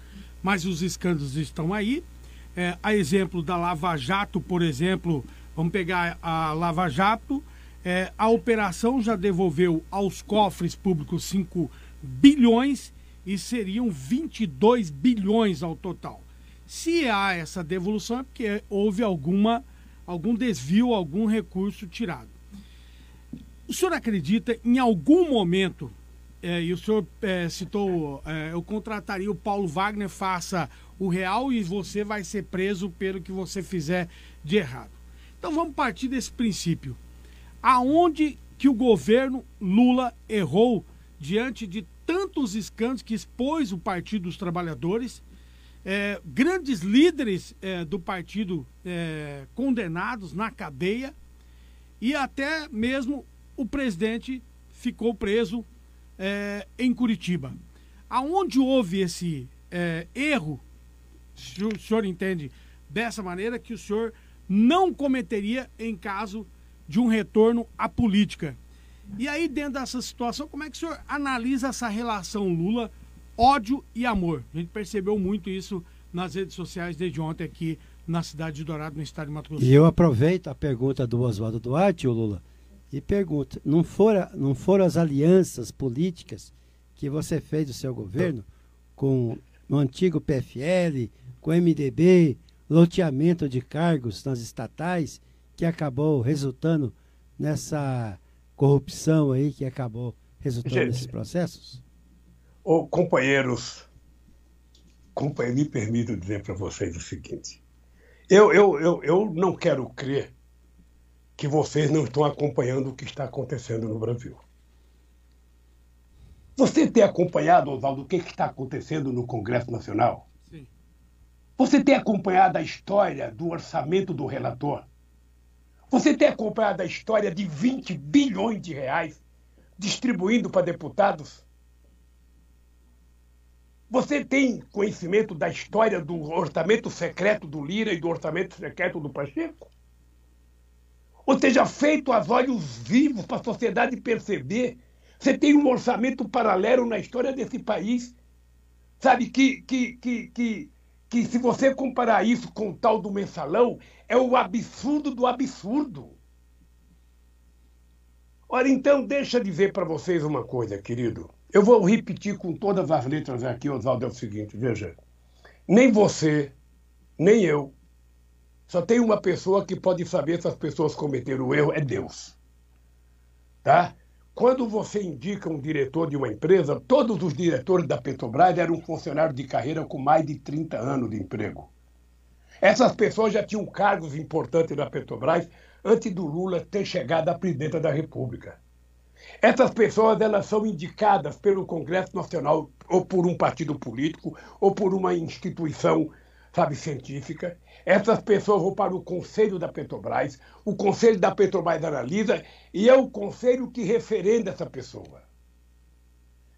mas os escândalos estão aí. É, a exemplo da Lava Jato, por exemplo, vamos pegar a Lava Jato, é, a operação já devolveu aos cofres públicos 5 bilhões e seriam 22 bilhões ao total. Se há essa devolução é porque houve alguma algum desvio, algum recurso tirado. O senhor acredita em algum momento, é, e o senhor é, citou, é, eu contrataria o Paulo Wagner, faça o real e você vai ser preso pelo que você fizer de errado. Então vamos partir desse princípio. Aonde que o governo Lula errou diante de tantos escândalos que expôs o Partido dos Trabalhadores é, grandes líderes é, do partido é, condenados na cadeia e até mesmo o presidente ficou preso é, em Curitiba. Aonde houve esse é, erro, se o senhor entende dessa maneira, que o senhor não cometeria em caso de um retorno à política. E aí, dentro dessa situação, como é que o senhor analisa essa relação Lula ódio e amor. A gente percebeu muito isso nas redes sociais desde ontem aqui na cidade de Dourado, no estado de Mato Grosso. E eu aproveito a pergunta do Oswaldo Duarte, o Lula, e pergunto: não foram, não foram as alianças políticas que você fez do seu governo com o antigo PFL, com o MDB, loteamento de cargos nas estatais, que acabou resultando nessa corrupção aí que acabou resultando Gente, nesses processos? Oh, companheiros, companheiros, me permito dizer para vocês o seguinte. Eu, eu, eu, eu não quero crer que vocês não estão acompanhando o que está acontecendo no Brasil. Você tem acompanhado, Oswaldo, o que está acontecendo no Congresso Nacional? Você tem acompanhado a história do orçamento do relator? Você tem acompanhado a história de 20 bilhões de reais distribuindo para deputados? Você tem conhecimento da história do orçamento secreto do Lira e do orçamento secreto do Pacheco? Ou seja, feito aos olhos vivos para a sociedade perceber. Você tem um orçamento paralelo na história desse país. Sabe, que, que, que, que, que se você comparar isso com o tal do mensalão, é o absurdo do absurdo. Ora, então, deixa eu dizer para vocês uma coisa, querido. Eu vou repetir com todas as letras aqui, Oswaldo, é o seguinte, veja. Nem você, nem eu, só tem uma pessoa que pode saber se as pessoas cometeram o erro, é Deus. Tá? Quando você indica um diretor de uma empresa, todos os diretores da Petrobras eram funcionários de carreira com mais de 30 anos de emprego. Essas pessoas já tinham cargos importantes na Petrobras antes do Lula ter chegado à presidência da República. Essas pessoas elas são indicadas pelo Congresso Nacional ou por um partido político ou por uma instituição, sabe, científica. Essas pessoas vão para o Conselho da Petrobras, o Conselho da Petrobras analisa e é o Conselho que referenda essa pessoa.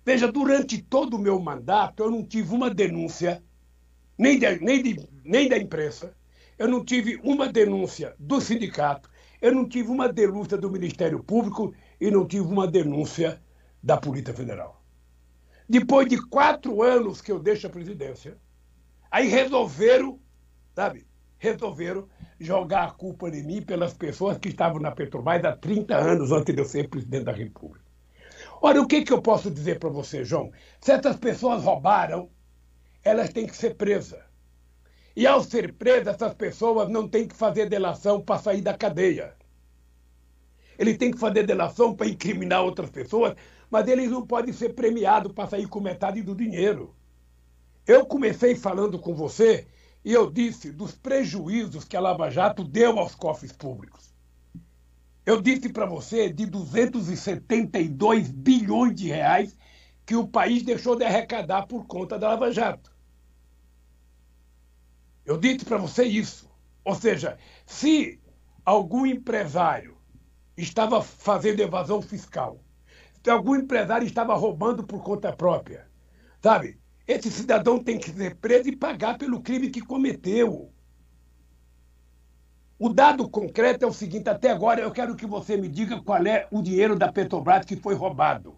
Veja, durante todo o meu mandato, eu não tive uma denúncia, nem, de, nem, de, nem da imprensa, eu não tive uma denúncia do sindicato, eu não tive uma denúncia do Ministério Público e não tive uma denúncia da Polícia Federal. Depois de quatro anos que eu deixo a presidência, aí resolveram, sabe, resolveram jogar a culpa em mim pelas pessoas que estavam na Petrobras há 30 anos antes de eu ser presidente da República. Olha, o que, que eu posso dizer para você, João? Se essas pessoas roubaram, elas têm que ser presas. E ao ser presas, essas pessoas não têm que fazer delação para sair da cadeia. Ele tem que fazer delação para incriminar outras pessoas, mas eles não podem ser premiados para sair com metade do dinheiro. Eu comecei falando com você e eu disse dos prejuízos que a Lava Jato deu aos cofres públicos. Eu disse para você de 272 bilhões de reais que o país deixou de arrecadar por conta da Lava Jato. Eu disse para você isso. Ou seja, se algum empresário estava fazendo evasão fiscal, se algum empresário estava roubando por conta própria, sabe? Esse cidadão tem que ser preso e pagar pelo crime que cometeu. O dado concreto é o seguinte: até agora eu quero que você me diga qual é o dinheiro da Petrobras que foi roubado.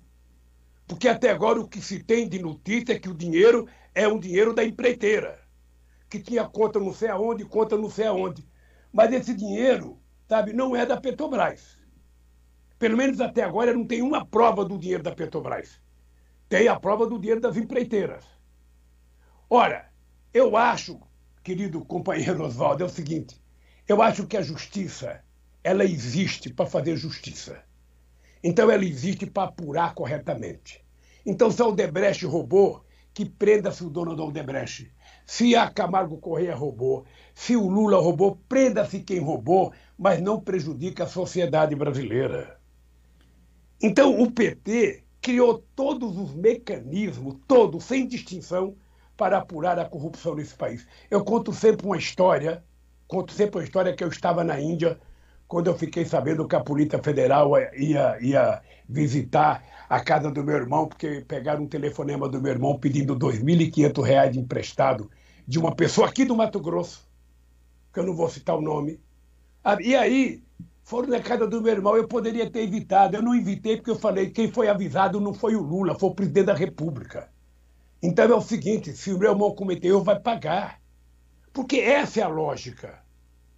Porque até agora o que se tem de notícia é que o dinheiro é um dinheiro da empreiteira, que tinha conta não sei aonde, conta não sei aonde. Mas esse dinheiro, sabe, não é da Petrobras. Pelo menos até agora não tem uma prova do dinheiro da Petrobras. Tem a prova do dinheiro das empreiteiras. Ora, eu acho, querido companheiro Oswaldo, é o seguinte: eu acho que a justiça ela existe para fazer justiça. Então ela existe para apurar corretamente. Então, se a Odebrecht roubou, que prenda-se o dono da Odebrecht. Se a Camargo Correia roubou, se o Lula roubou, prenda-se quem roubou, mas não prejudica a sociedade brasileira. Então, o PT criou todos os mecanismos, todos, sem distinção, para apurar a corrupção nesse país. Eu conto sempre uma história, conto sempre uma história que eu estava na Índia quando eu fiquei sabendo que a Polícia Federal ia, ia visitar a casa do meu irmão, porque pegaram um telefonema do meu irmão pedindo R$ 2.500 de emprestado de uma pessoa aqui do Mato Grosso, que eu não vou citar o nome. Ah, e aí, foram na casa do meu irmão, eu poderia ter evitado. Eu não evitei porque eu falei, quem foi avisado não foi o Lula, foi o presidente da República. Então é o seguinte: se o meu irmão cometeu, vai pagar. Porque essa é a lógica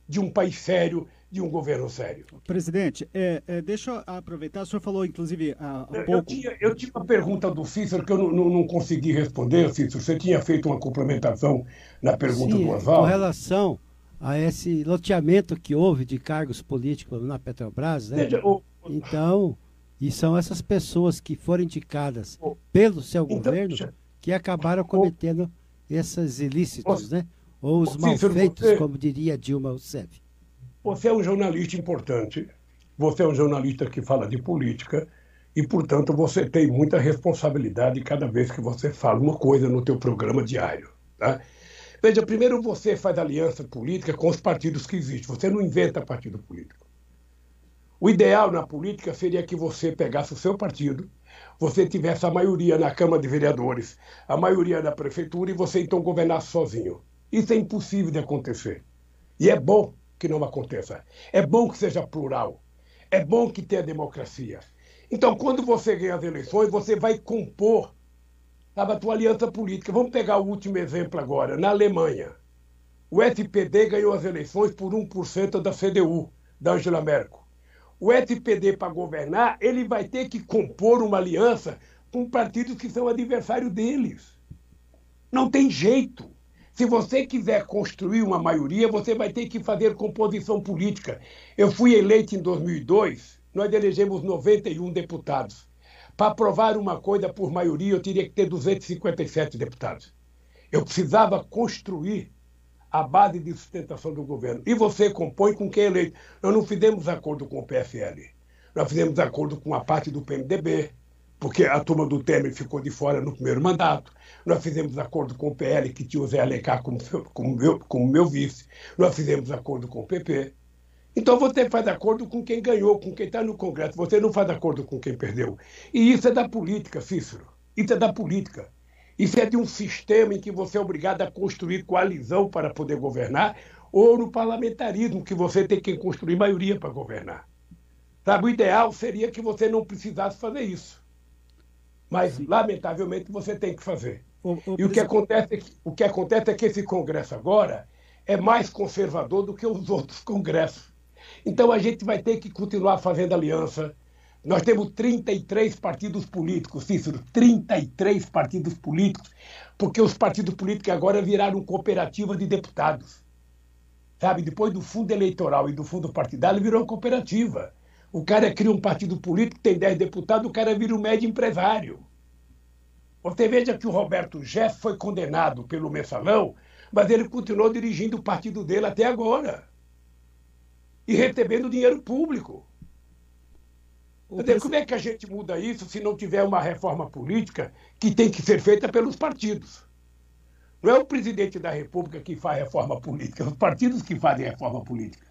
de um país sério, de um governo sério. Presidente, é, é, deixa eu aproveitar, o senhor falou, inclusive, há, há eu, pouco... Eu tinha, eu tinha uma pergunta do Cícero que eu não, não, não, consegui responder, Cícero. Você tinha feito uma complementação na pergunta Sim, do Oswaldo? Com relação a esse loteamento que houve de cargos políticos na Petrobras, né? Veja, o, Então, e são essas pessoas que foram indicadas pelo seu então, governo que acabaram cometendo esses ilícitos, né? Ou os malfeitos, você- como diria Dilma Rousseff. Você é um jornalista importante, você é um jornalista que fala de política e, portanto, você tem muita responsabilidade cada vez que você fala uma coisa no teu programa diário. Tá? Veja, primeiro você faz aliança política com os partidos que existem, você não inventa partido político. O ideal na política seria que você pegasse o seu partido, você tivesse a maioria na Câmara de Vereadores, a maioria na Prefeitura e você então governasse sozinho. Isso é impossível de acontecer. E é bom que não aconteça. É bom que seja plural. É bom que tenha democracia. Então, quando você ganha as eleições, você vai compor sabe, a tua aliança política. Vamos pegar o último exemplo agora. Na Alemanha, o SPD ganhou as eleições por 1% da CDU, da Angela Merkel. O SPD, para governar, ele vai ter que compor uma aliança com partidos que são adversários deles. Não tem jeito. Se você quiser construir uma maioria, você vai ter que fazer composição política. Eu fui eleito em 2002 nós elegemos 91 deputados. Para aprovar uma coisa por maioria, eu teria que ter 257 deputados. Eu precisava construir a base de sustentação do governo. E você compõe com quem é eleito. Nós não fizemos acordo com o PFL. Nós fizemos acordo com a parte do PMDB, porque a turma do Temer ficou de fora no primeiro mandato. Nós fizemos acordo com o PL, que tinha o Zé Alencar como, como, meu, como meu vice. Nós fizemos acordo com o PP. Então você faz acordo com quem ganhou, com quem está no Congresso. Você não faz acordo com quem perdeu. E isso é da política, Cícero. Isso é da política. Isso é de um sistema em que você é obrigado a construir coalizão para poder governar, ou no parlamentarismo, que você tem que construir maioria para governar. Sabe, o ideal seria que você não precisasse fazer isso. Mas, lamentavelmente, você tem que fazer. O, o, e o que, acontece, é o que acontece é que esse Congresso agora é mais conservador do que os outros congressos. Então a gente vai ter que continuar fazendo aliança. Nós temos 33 partidos políticos, Cícero, 33 partidos políticos, porque os partidos políticos agora viraram cooperativa de deputados. Sabe, depois do fundo eleitoral e do fundo partidário, virou cooperativa. O cara cria um partido político, tem 10 deputados, o cara vira um médio empresário. Você veja que o Roberto Jeff foi condenado pelo mensalão, mas ele continuou dirigindo o partido dele até agora e recebendo dinheiro público. Dizer, como é que a gente muda isso se não tiver uma reforma política que tem que ser feita pelos partidos? Não é o presidente da República que faz reforma política, é os partidos que fazem reforma política.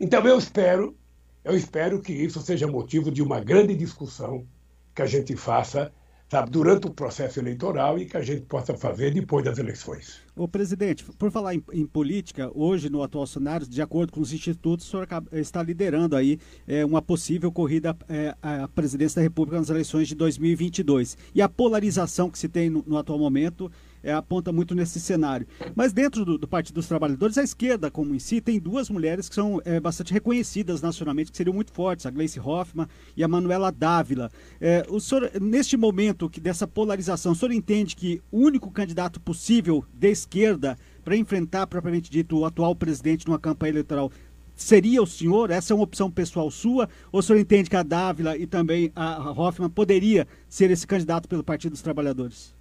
Então eu espero, eu espero que isso seja motivo de uma grande discussão que a gente faça sabe, durante o processo eleitoral e que a gente possa fazer depois das eleições. O presidente, por falar em, em, política, hoje no atual cenário, de acordo com os institutos, o senhor está liderando aí é, uma possível corrida é, à presidência da República nas eleições de 2022. E a polarização que se tem no, no atual momento é, aponta muito nesse cenário. Mas dentro do, do, Partido dos Trabalhadores, a esquerda, como em si, tem duas mulheres que são é, bastante reconhecidas nacionalmente, que seriam muito fortes, a Gleice Hoffmann e a Manuela Dávila. É, o senhor, neste momento que, dessa polarização, o senhor entende que o único candidato possível de esquerda para enfrentar, propriamente dito, o atual presidente numa campanha eleitoral seria o senhor? Essa é uma opção pessoal sua? Ou o senhor entende que a Dávila e também a Hoffman poderia ser esse candidato pelo Partido dos Trabalhadores?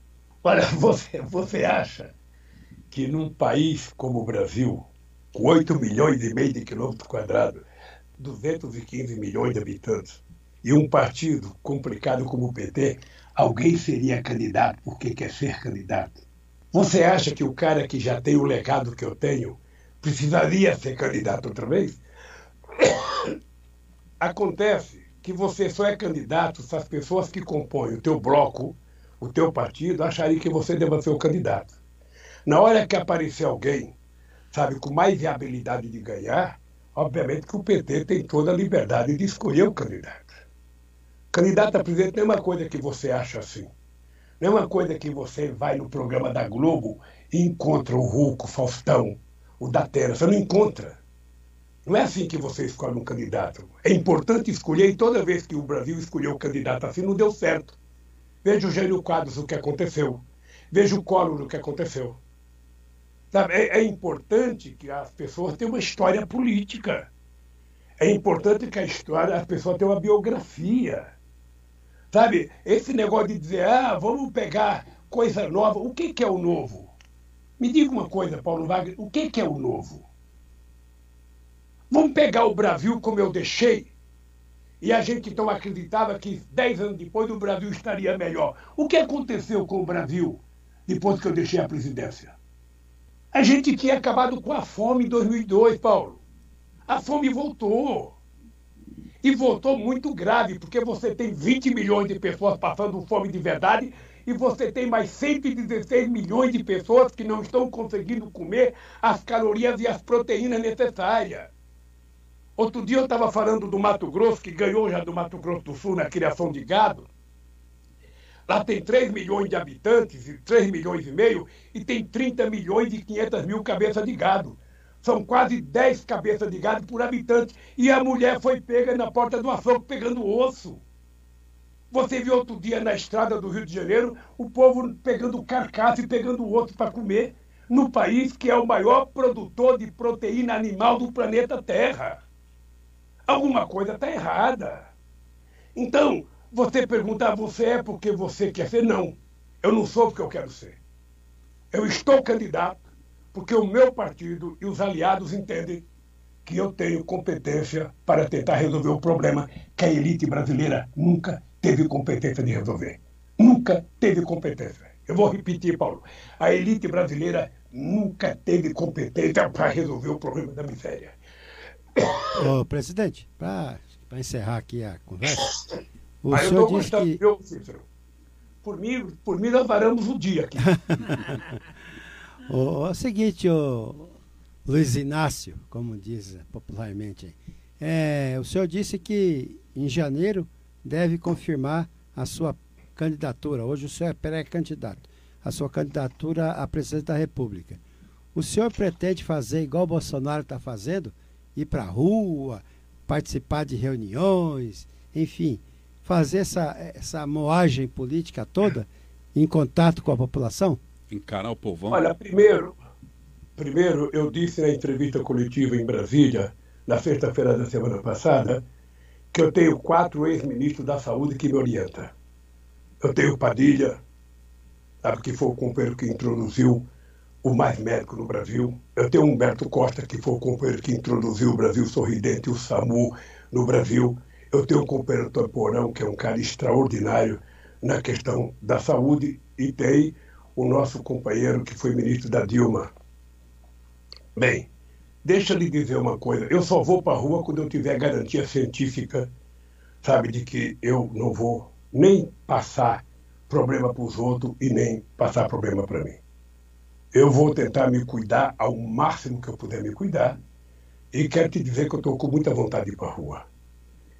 Olha, você, você acha que num país como o Brasil, com 8 milhões e meio de quilômetros quadrados, 215 milhões de habitantes, e um partido complicado como o PT, alguém seria candidato porque quer ser candidato? Você acha que o cara que já tem o legado que eu tenho precisaria ser candidato outra vez? Acontece que você só é candidato se as pessoas que compõem o teu bloco o teu partido acharia que você deva ser o candidato. Na hora que aparecer alguém, sabe, com mais viabilidade de ganhar, obviamente que o PT tem toda a liberdade de escolher o candidato. Candidato a presidente não é uma coisa que você acha assim. Não é uma coisa que você vai no programa da Globo e encontra o Hulk, o Faustão, o Datena. Você não encontra. Não é assim que você escolhe um candidato. É importante escolher e toda vez que o Brasil escolheu o candidato assim, não deu certo. Veja o Gênio Quadros, o que aconteceu. Veja o Collor, o que aconteceu. É, é importante que as pessoas tenham uma história política. É importante que a história, as pessoas tenham uma biografia. Sabe, esse negócio de dizer, ah, vamos pegar coisa nova. O que, que é o novo? Me diga uma coisa, Paulo Wagner, o que, que é o novo? Vamos pegar o Brasil como eu deixei e a gente então acreditava que dez anos depois o Brasil estaria melhor. O que aconteceu com o Brasil depois que eu deixei a presidência? A gente tinha acabado com a fome em 2002, Paulo. A fome voltou. E voltou muito grave, porque você tem 20 milhões de pessoas passando fome de verdade e você tem mais 116 milhões de pessoas que não estão conseguindo comer as calorias e as proteínas necessárias. Outro dia eu estava falando do Mato Grosso, que ganhou já do Mato Grosso do Sul na criação de gado. Lá tem 3 milhões de habitantes, 3 milhões e meio, e tem 30 milhões e 500 mil cabeças de gado. São quase 10 cabeças de gado por habitante. E a mulher foi pega na porta do açougue pegando osso. Você viu outro dia na estrada do Rio de Janeiro o povo pegando carcaça e pegando osso para comer, no país que é o maior produtor de proteína animal do planeta Terra. Alguma coisa está errada. Então, você perguntar, você é porque você quer ser? Não. Eu não sou porque eu quero ser. Eu estou candidato porque o meu partido e os aliados entendem que eu tenho competência para tentar resolver o problema que a elite brasileira nunca teve competência de resolver. Nunca teve competência. Eu vou repetir, Paulo. A elite brasileira nunca teve competência para resolver o problema da miséria. Ô, presidente, para encerrar aqui a conversa, o Aí senhor eu disse que... Cícero. Por mim, por mim, nós varamos o dia aqui. o, o seguinte, o Luiz Inácio, como diz popularmente, é, o senhor disse que em janeiro deve confirmar a sua candidatura. Hoje o senhor é pré-candidato. A sua candidatura à presidência da República. O senhor pretende fazer igual o Bolsonaro está fazendo? Ir para a rua, participar de reuniões, enfim, fazer essa, essa moagem política toda em contato com a população? Encarar o povão? Olha, primeiro, primeiro eu disse na entrevista coletiva em Brasília, na sexta-feira da semana passada, que eu tenho quatro ex-ministros da saúde que me orientam. Eu tenho Padilha, sabe, que foi o companheiro que introduziu o Mais Médico no Brasil. Eu tenho Humberto Costa, que foi o companheiro que introduziu o Brasil Sorridente, o SAMU, no Brasil. Eu tenho o companheiro Antônio que é um cara extraordinário na questão da saúde. E tem o nosso companheiro, que foi ministro da Dilma. Bem, deixa lhe dizer uma coisa. Eu só vou para a rua quando eu tiver garantia científica, sabe, de que eu não vou nem passar problema para os outros e nem passar problema para mim. Eu vou tentar me cuidar ao máximo que eu puder me cuidar e quero te dizer que eu estou com muita vontade de ir para a rua.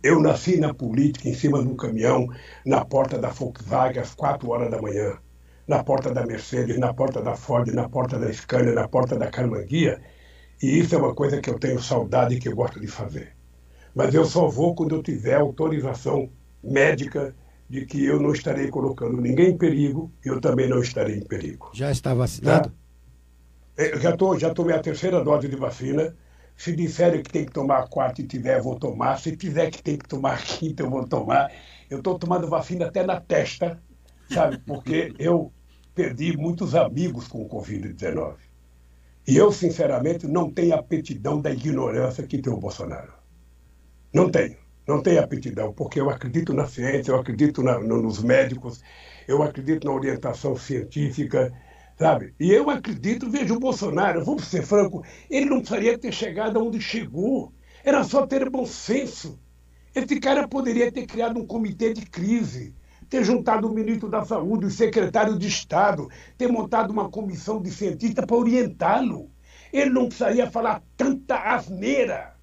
Eu nasci na política, em cima de um caminhão, na porta da Volkswagen, às quatro horas da manhã, na porta da Mercedes, na porta da Ford, na porta da Scania, na porta da Carmanguia, e isso é uma coisa que eu tenho saudade e que eu gosto de fazer. Mas eu só vou quando eu tiver autorização médica de que eu não estarei colocando ninguém em perigo e eu também não estarei em perigo. Já está vacinado? Já, eu já, tô, já tomei a terceira dose de vacina. Se disserem que tem que tomar a quarta e tiver, eu vou tomar. Se tiver que tem que tomar a quinta, eu vou tomar. Eu estou tomando vacina até na testa, sabe? Porque eu perdi muitos amigos com o Covid-19. E eu, sinceramente, não tenho aptidão da ignorância que tem o Bolsonaro. Não tenho. Não tenho aptidão, porque eu acredito na ciência, eu acredito na, no, nos médicos, eu acredito na orientação científica, sabe? E eu acredito, veja, o Bolsonaro, vamos ser franco, ele não precisaria ter chegado onde chegou. Era só ter bom senso. Esse cara poderia ter criado um comitê de crise, ter juntado o ministro da Saúde, o secretário de Estado, ter montado uma comissão de cientistas para orientá-lo. Ele não precisaria falar tanta asneira.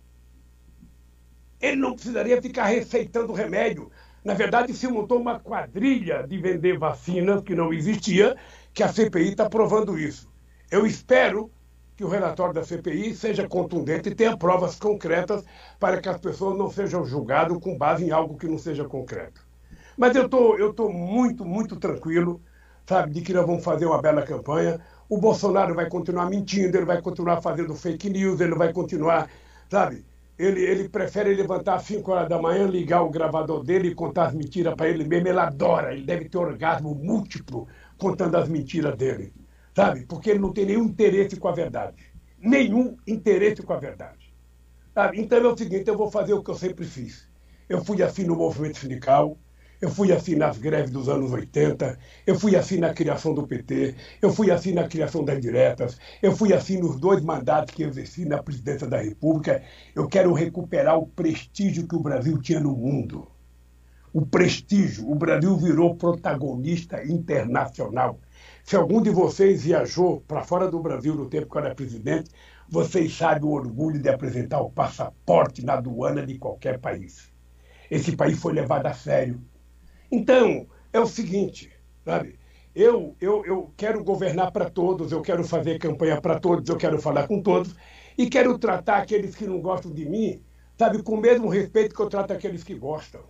Ele não precisaria ficar receitando remédio. Na verdade, se montou uma quadrilha de vender vacinas que não existia, que a CPI está provando isso. Eu espero que o relatório da CPI seja contundente e tenha provas concretas para que as pessoas não sejam julgadas com base em algo que não seja concreto. Mas eu tô, estou tô muito, muito tranquilo, sabe, de que nós vamos fazer uma bela campanha. O Bolsonaro vai continuar mentindo, ele vai continuar fazendo fake news, ele vai continuar, sabe, ele, ele prefere levantar às 5 horas da manhã, ligar o gravador dele e contar as mentiras para ele mesmo. Ele adora, ele deve ter orgasmo múltiplo contando as mentiras dele. Sabe? Porque ele não tem nenhum interesse com a verdade. Nenhum interesse com a verdade. Sabe? Então é o seguinte: eu vou fazer o que eu sempre fiz. Eu fui assim no movimento sindical, eu fui assim nas greves dos anos 80, eu fui assim na criação do PT, eu fui assim na criação das diretas, eu fui assim nos dois mandatos que eu exerci na presidência da República. Eu quero recuperar o prestígio que o Brasil tinha no mundo. O prestígio. O Brasil virou protagonista internacional. Se algum de vocês viajou para fora do Brasil no tempo que eu era presidente, vocês sabem o orgulho de apresentar o passaporte na aduana de qualquer país. Esse país foi levado a sério então, é o seguinte, sabe? Eu, eu, eu quero governar para todos, eu quero fazer campanha para todos, eu quero falar com todos e quero tratar aqueles que não gostam de mim, sabe, com o mesmo respeito que eu trato aqueles que gostam.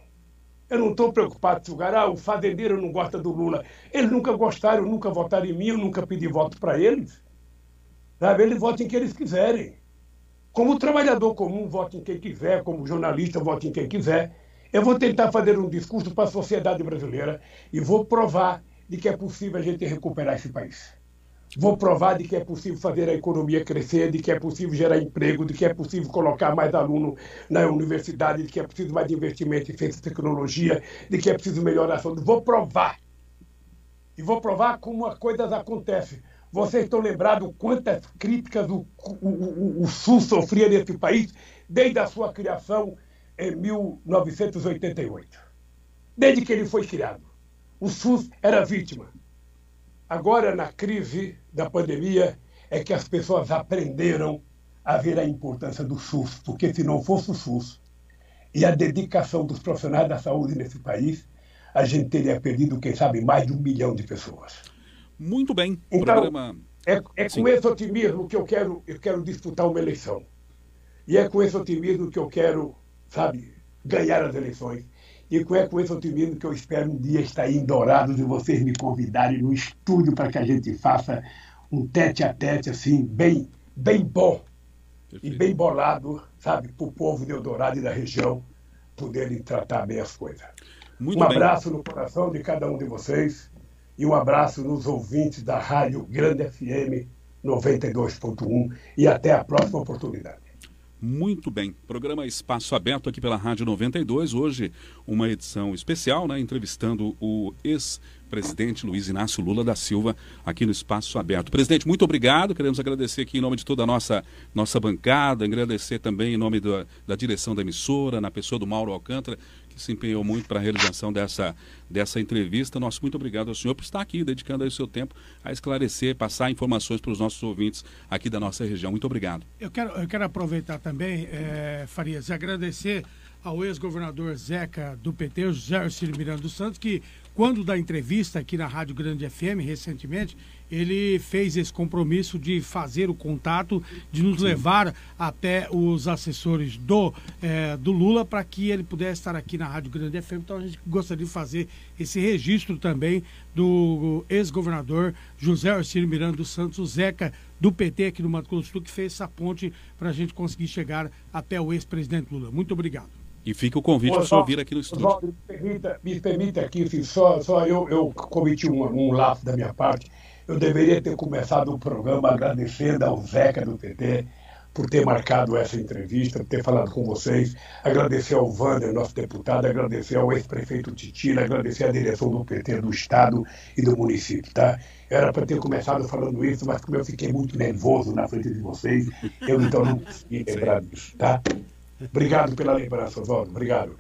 Eu não estou preocupado se o cara, ah, o fazendeiro não gosta do Lula. Eles nunca gostaram, nunca votaram em mim, eu nunca pedi voto para eles. Sabe? Eles votam em que eles quiserem. Como trabalhador comum, vote em quem quiser, como jornalista, vote em quem quiser. Eu vou tentar fazer um discurso para a sociedade brasileira e vou provar de que é possível a gente recuperar esse país. Vou provar de que é possível fazer a economia crescer, de que é possível gerar emprego, de que é possível colocar mais aluno na universidade, de que é preciso mais investimento em ciência e tecnologia, de que é preciso melhorar a saúde. Vou provar. E vou provar como as coisas acontecem. Vocês estão lembrados quantas críticas o, o, o, o SUS sofria nesse país desde a sua criação em 1988. Desde que ele foi criado. O SUS era vítima. Agora, na crise da pandemia, é que as pessoas aprenderam a ver a importância do SUS, porque se não fosse o SUS e a dedicação dos profissionais da saúde nesse país, a gente teria perdido, quem sabe, mais de um milhão de pessoas. Muito bem. Então, programa... é, é com esse otimismo que eu quero, eu quero disputar uma eleição. E é com esse otimismo que eu quero, sabe, ganhar as eleições. E é com esse otimismo que eu espero um dia estar aí em Dourados e vocês me convidarem no estúdio para que a gente faça um tete a tete, assim, bem, bem bom Perfeito. e bem bolado, sabe, para o povo de Eldorado e da região poderem tratar bem as coisas. Muito um bem. abraço no coração de cada um de vocês e um abraço nos ouvintes da Rádio Grande FM 92.1 e até a próxima oportunidade. Muito bem. Programa Espaço Aberto aqui pela Rádio 92. Hoje, uma edição especial, né? Entrevistando o ex-presidente Luiz Inácio Lula da Silva aqui no Espaço Aberto. Presidente, muito obrigado. Queremos agradecer aqui em nome de toda a nossa, nossa bancada, agradecer também em nome da, da direção da emissora, na pessoa do Mauro Alcântara, se empenhou muito para a realização dessa, dessa entrevista. Nosso muito obrigado ao senhor por estar aqui, dedicando aí o seu tempo a esclarecer, passar informações para os nossos ouvintes aqui da nossa região. Muito obrigado. Eu quero, eu quero aproveitar também, é, Farias, agradecer ao ex-governador Zeca do PT, José Arcílio Miranda dos Santos, que quando da entrevista aqui na Rádio Grande FM recentemente, ele fez esse compromisso de fazer o contato, de nos levar até os assessores do, é, do Lula para que ele pudesse estar aqui na Rádio Grande FM. Então a gente gostaria de fazer esse registro também do ex-governador José Arcílio Miranda dos Santos, o Zeca do PT aqui no Mato Grosso do Sul, que fez essa ponte para a gente conseguir chegar até o ex-presidente Lula. Muito obrigado. E fica o convite para o senhor vir aqui no estúdio. me, permita, me permita aqui, só, só eu, eu cometi um, um lapso da minha parte. Eu deveria ter começado o programa agradecendo ao Zeca do PT por ter marcado essa entrevista, por ter falado com vocês, agradecer ao Wander, nosso deputado, agradecer ao ex-prefeito Titila, agradecer à direção do PT do Estado e do município, tá? Era para ter começado falando isso, mas como eu fiquei muito nervoso na frente de vocês, eu então não consegui lembrar disso, tá? Obrigado pela lembrança, Oswaldo. Obrigado.